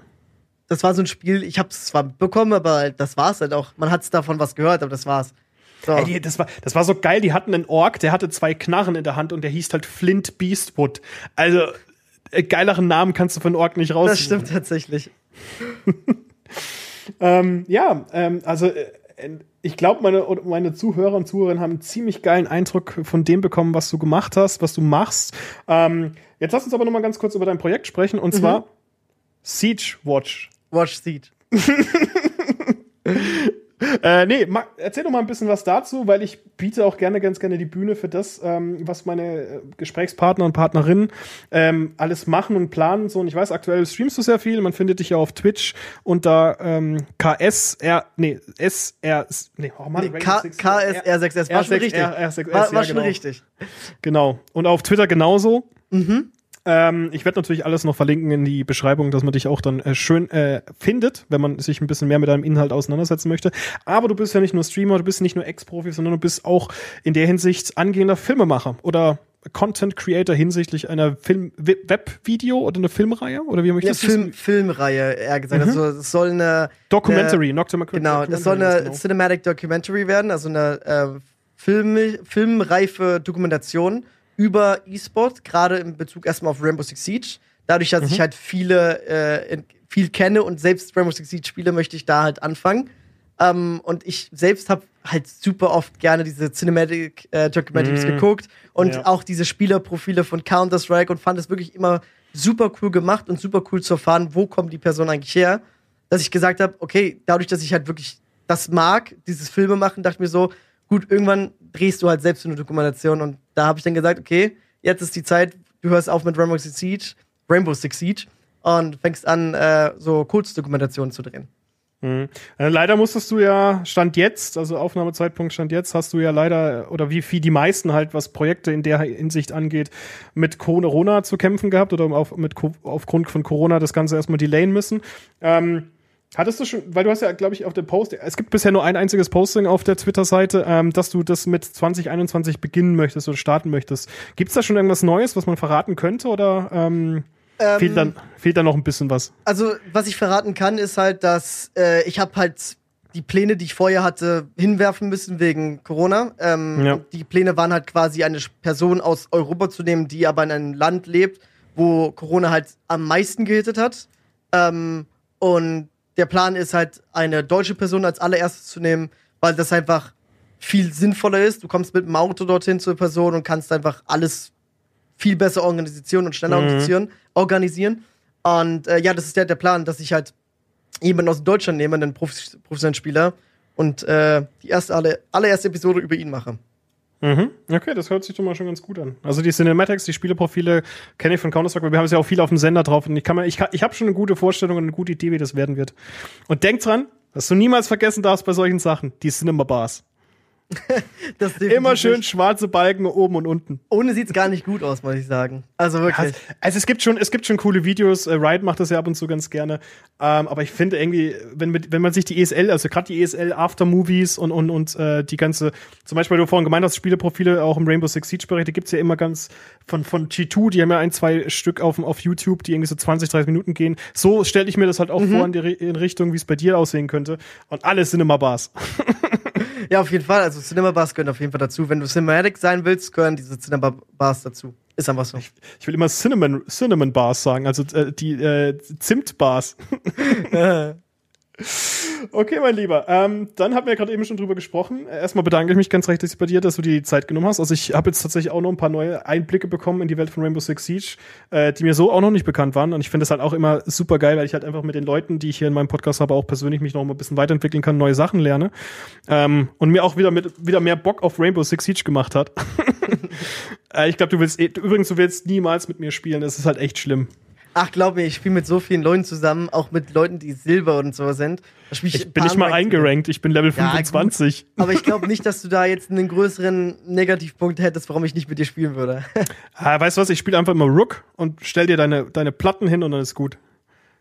das war so ein Spiel, ich habe es zwar bekommen, aber das war's halt auch. Man hat davon was gehört, aber das war's.
So. Ey, die, das, war, das war so geil, die hatten einen Ork, der hatte zwei Knarren in der Hand und der hieß halt Flint Beastwood. Also, äh, geileren Namen kannst du von Ork nicht raus.
Das stimmt tatsächlich. [laughs]
ähm, ja, ähm, also äh, ich glaube, meine, meine Zuhörer und Zuhörerinnen haben einen ziemlich geilen Eindruck von dem bekommen, was du gemacht hast, was du machst. Ähm, jetzt lass uns aber noch mal ganz kurz über dein Projekt sprechen und mhm. zwar Siege Watch.
Watch Siege. [laughs] [laughs]
Äh, nee, erzähl doch mal ein bisschen was dazu, weil ich biete auch gerne, ganz gerne die Bühne für das, ähm, was meine äh, Gesprächspartner und Partnerinnen ähm, alles machen und planen. So, und ich weiß, aktuell streamst du sehr viel. Man findet dich ja auf Twitch unter ähm, KSR, nee, SR, nee,
oh Mann, nee, KSR6S, war schon richtig.
war, war schon genau. richtig. Genau. Und auf Twitter genauso. Mhm. Ähm, ich werde natürlich alles noch verlinken in die Beschreibung, dass man dich auch dann äh, schön äh, findet, wenn man sich ein bisschen mehr mit deinem Inhalt auseinandersetzen möchte. Aber du bist ja nicht nur Streamer, du bist nicht nur Ex-Profi, sondern du bist auch in der Hinsicht angehender Filmemacher oder Content Creator hinsichtlich einer Film Webvideo oder eine Filmreihe oder wie möchte
ich ja, Film Filmreihe eher gesagt. Mhm. Also es soll eine
Documentary,
eine, Genau, das soll eine genau. Cinematic Documentary werden, also eine äh, Film, filmreife Dokumentation über E-Sport, gerade in Bezug erstmal auf Rainbow Six Siege. Dadurch, dass mhm. ich halt viele, äh, viel kenne und selbst Rainbow Six Siege spiele, möchte ich da halt anfangen. Ähm, und ich selbst habe halt super oft gerne diese Cinematic äh, Documentaries mhm. geguckt und ja. auch diese Spielerprofile von Counter-Strike und fand es wirklich immer super cool gemacht und super cool zu erfahren, wo kommt die Person eigentlich her. Dass ich gesagt habe, okay, dadurch, dass ich halt wirklich das mag, dieses Filme machen, dachte ich mir so, gut, irgendwann drehst du halt selbst eine Dokumentation und da habe ich dann gesagt, okay, jetzt ist die Zeit, du hörst auf mit Rainbow Six Siege, Rainbow Six Siege und fängst an, äh, so Kurzdokumentationen zu drehen.
Mhm. Äh, leider musstest du ja, Stand jetzt, also Aufnahmezeitpunkt Stand jetzt, hast du ja leider, oder wie, wie die meisten halt, was Projekte in der Hinsicht angeht, mit Corona zu kämpfen gehabt oder auf, mit, aufgrund von Corona das Ganze erstmal delayen müssen. Ähm, Hattest du schon, weil du hast ja, glaube ich, auf dem Post, es gibt bisher nur ein einziges Posting auf der Twitter-Seite, ähm, dass du das mit 2021 beginnen möchtest oder starten möchtest. Gibt es da schon irgendwas Neues, was man verraten könnte oder ähm, ähm, fehlt, dann, fehlt da noch ein bisschen was?
Also, was ich verraten kann, ist halt, dass äh, ich habe halt die Pläne, die ich vorher hatte, hinwerfen müssen wegen Corona. Ähm, ja. Die Pläne waren halt quasi eine Person aus Europa zu nehmen, die aber in einem Land lebt, wo Corona halt am meisten gehittet hat. Ähm, und der Plan ist halt, eine deutsche Person als allererstes zu nehmen, weil das einfach viel sinnvoller ist. Du kommst mit dem Auto dorthin zur Person und kannst einfach alles viel besser organisieren und schneller mhm. organisieren, organisieren. Und äh, ja, das ist ja der Plan, dass ich halt jemanden aus Deutschland nehme, einen professionellen Spieler, und äh, die erste, alle, allererste Episode über ihn mache.
Mhm. Okay, das hört sich doch mal schon ganz gut an. Also die Cinematics, die Spieleprofile kenne ich von Counter-Strike, weil wir haben es ja auch viel auf dem Sender drauf und ich kann mir, ich, ich habe schon eine gute Vorstellung und eine gute Idee, wie das werden wird. Und denk dran, dass du niemals vergessen darfst bei solchen Sachen, die Cinema Bars. [laughs] Immer schön schwarze Balken oben und unten.
Ohne sieht's gar nicht gut aus, muss ich sagen. Also wirklich. Ja,
also es gibt schon, es gibt schon coole Videos. Äh, Riot macht das ja ab und zu ganz gerne. Ähm, aber ich finde irgendwie, wenn, wenn man sich die ESL, also gerade die ESL Aftermovies und, und, und äh, die ganze, zum Beispiel, du vorhin gemeint hast, Spieleprofile auch im Rainbow Six Siege Bereich, die gibt's ja immer ganz von, von G2, die haben ja ein, zwei Stück auf, auf YouTube, die irgendwie so 20, 30 Minuten gehen. So stelle ich mir das halt auch mhm. vor in, die, in Richtung, wie es bei dir aussehen könnte. Und alles sind immer Bars. [laughs]
ja, auf jeden Fall. Also Cinema Bars gehören auf jeden Fall dazu. Wenn du Cinematic sein willst, gehören diese Cinema Bars dazu. Ist einfach so.
Ich, ich will immer Cinnamon, Cinnamon Bars sagen, also äh, die äh, Zimt Bars. [laughs] [laughs] Okay, mein Lieber. Ähm, dann haben wir gerade eben schon drüber gesprochen. Erstmal bedanke ich mich ganz recht bei dir, dass du dir die Zeit genommen hast. Also ich habe jetzt tatsächlich auch noch ein paar neue Einblicke bekommen in die Welt von Rainbow Six Siege, äh, die mir so auch noch nicht bekannt waren. Und ich finde das halt auch immer super geil, weil ich halt einfach mit den Leuten, die ich hier in meinem Podcast habe, auch persönlich mich noch mal ein bisschen weiterentwickeln kann, neue Sachen lerne. Ähm, und mir auch wieder mit wieder mehr Bock auf Rainbow Six Siege gemacht hat. [laughs] äh, ich glaube, du willst eh, übrigens, du willst niemals mit mir spielen. Das ist halt echt schlimm.
Ach, glaub mir, ich spiele mit so vielen Leuten zusammen, auch mit Leuten, die Silber und so sind.
Ich, ich bin nicht mal eingerankt, ich bin Level ja, 25.
Gut. Aber ich glaube nicht, dass du da jetzt einen größeren Negativpunkt hättest, warum ich nicht mit dir spielen würde.
ah, weißt du was, ich spiele einfach immer Rook und stell dir deine, deine Platten hin und dann ist gut.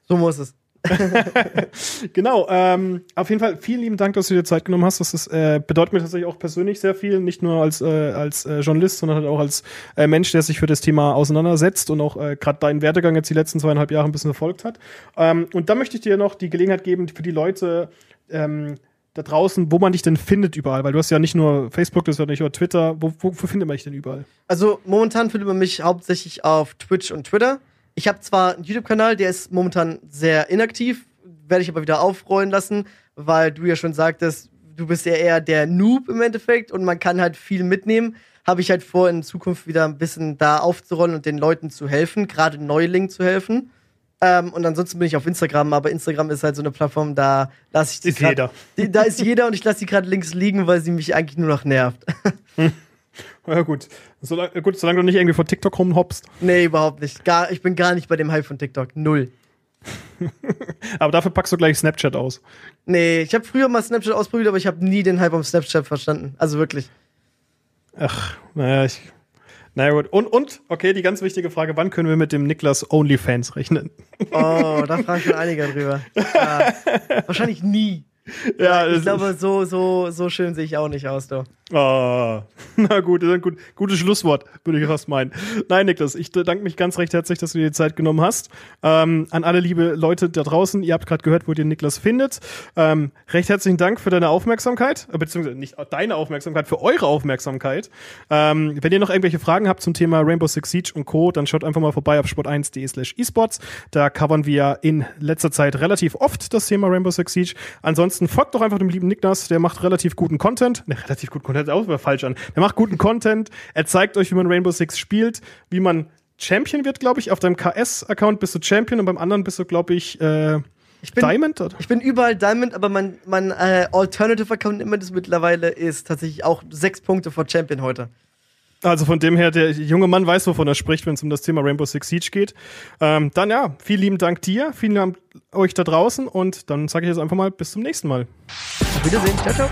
So muss es. [laughs]
genau, ähm, auf jeden Fall vielen lieben Dank, dass du dir Zeit genommen hast. Das ist, äh, bedeutet mir tatsächlich auch persönlich sehr viel, nicht nur als, äh, als äh, Journalist, sondern halt auch als äh, Mensch, der sich für das Thema auseinandersetzt und auch äh, gerade deinen Werdegang jetzt die letzten zweieinhalb Jahre ein bisschen verfolgt hat. Ähm, und da möchte ich dir noch die Gelegenheit geben, für die Leute, ähm, da draußen, wo man dich denn findet überall, weil du hast ja nicht nur Facebook, das ist ja nicht nur Twitter, wo, wo, wo findet man dich denn überall?
Also momentan findet man mich hauptsächlich auf Twitch und Twitter. Ich habe zwar einen YouTube-Kanal, der ist momentan sehr inaktiv, werde ich aber wieder aufrollen lassen, weil du ja schon sagtest, du bist ja eher der Noob im Endeffekt und man kann halt viel mitnehmen. Habe ich halt vor, in Zukunft wieder ein bisschen da aufzurollen und den Leuten zu helfen, gerade Neulingen zu helfen. Ähm, und ansonsten bin ich auf Instagram, aber Instagram ist halt so eine Plattform, da lasse ich die.
Ist grad, jeder.
Die, da ist jeder und ich lasse sie gerade links liegen, weil sie mich eigentlich nur noch nervt. [laughs] [laughs]
Ja, gut. Solange, gut, solange du nicht irgendwie von TikTok rumhoppst.
Nee, überhaupt nicht. Gar, ich bin gar nicht bei dem Hype von TikTok. Null. [laughs]
aber dafür packst du gleich Snapchat aus.
Nee, ich habe früher mal Snapchat ausprobiert, aber ich habe nie den Hype um Snapchat verstanden. Also wirklich.
Ach, naja, ich. Naja, gut. Und, und, okay, die ganz wichtige Frage: Wann können wir mit dem Niklas OnlyFans rechnen?
Oh, da fragen schon einige drüber. Ja, [laughs] wahrscheinlich nie. Ja, ich glaube, so, so, so schön sehe ich auch nicht aus, du.
Oh, [laughs] na gut, das ist ein gut, gutes Schlusswort, würde ich fast meinen. Nein, Niklas, ich bedanke mich ganz recht herzlich, dass du dir die Zeit genommen hast. Ähm, an alle liebe Leute da draußen, ihr habt gerade gehört, wo ihr Niklas findet. Ähm, recht herzlichen Dank für deine Aufmerksamkeit, äh, beziehungsweise nicht deine Aufmerksamkeit, für eure Aufmerksamkeit. Ähm, wenn ihr noch irgendwelche Fragen habt zum Thema Rainbow Six Siege und Co., dann schaut einfach mal vorbei auf sport1.de slash esports. Da covern wir in letzter Zeit relativ oft das Thema Rainbow Six Siege. Ansonsten folgt doch einfach dem lieben Niklas, der macht relativ guten Content. Ne, relativ guten Content hört auch falsch an. Der macht guten Content. Er zeigt euch, wie man Rainbow Six spielt, wie man Champion wird, glaube ich. Auf deinem KS-Account bist du Champion und beim anderen bist du, glaube ich, äh,
ich bin, Diamond? Oder? Ich bin überall Diamond, aber mein, mein äh, Alternative-Account immer das mittlerweile ist tatsächlich auch sechs Punkte vor Champion heute.
Also von dem her, der junge Mann weiß, wovon er spricht, wenn es um das Thema Rainbow Six Siege geht. Ähm, dann ja, vielen lieben Dank dir, vielen Dank euch da draußen und dann sage ich jetzt einfach mal bis zum nächsten Mal.
Auf Wiedersehen, ciao, ciao.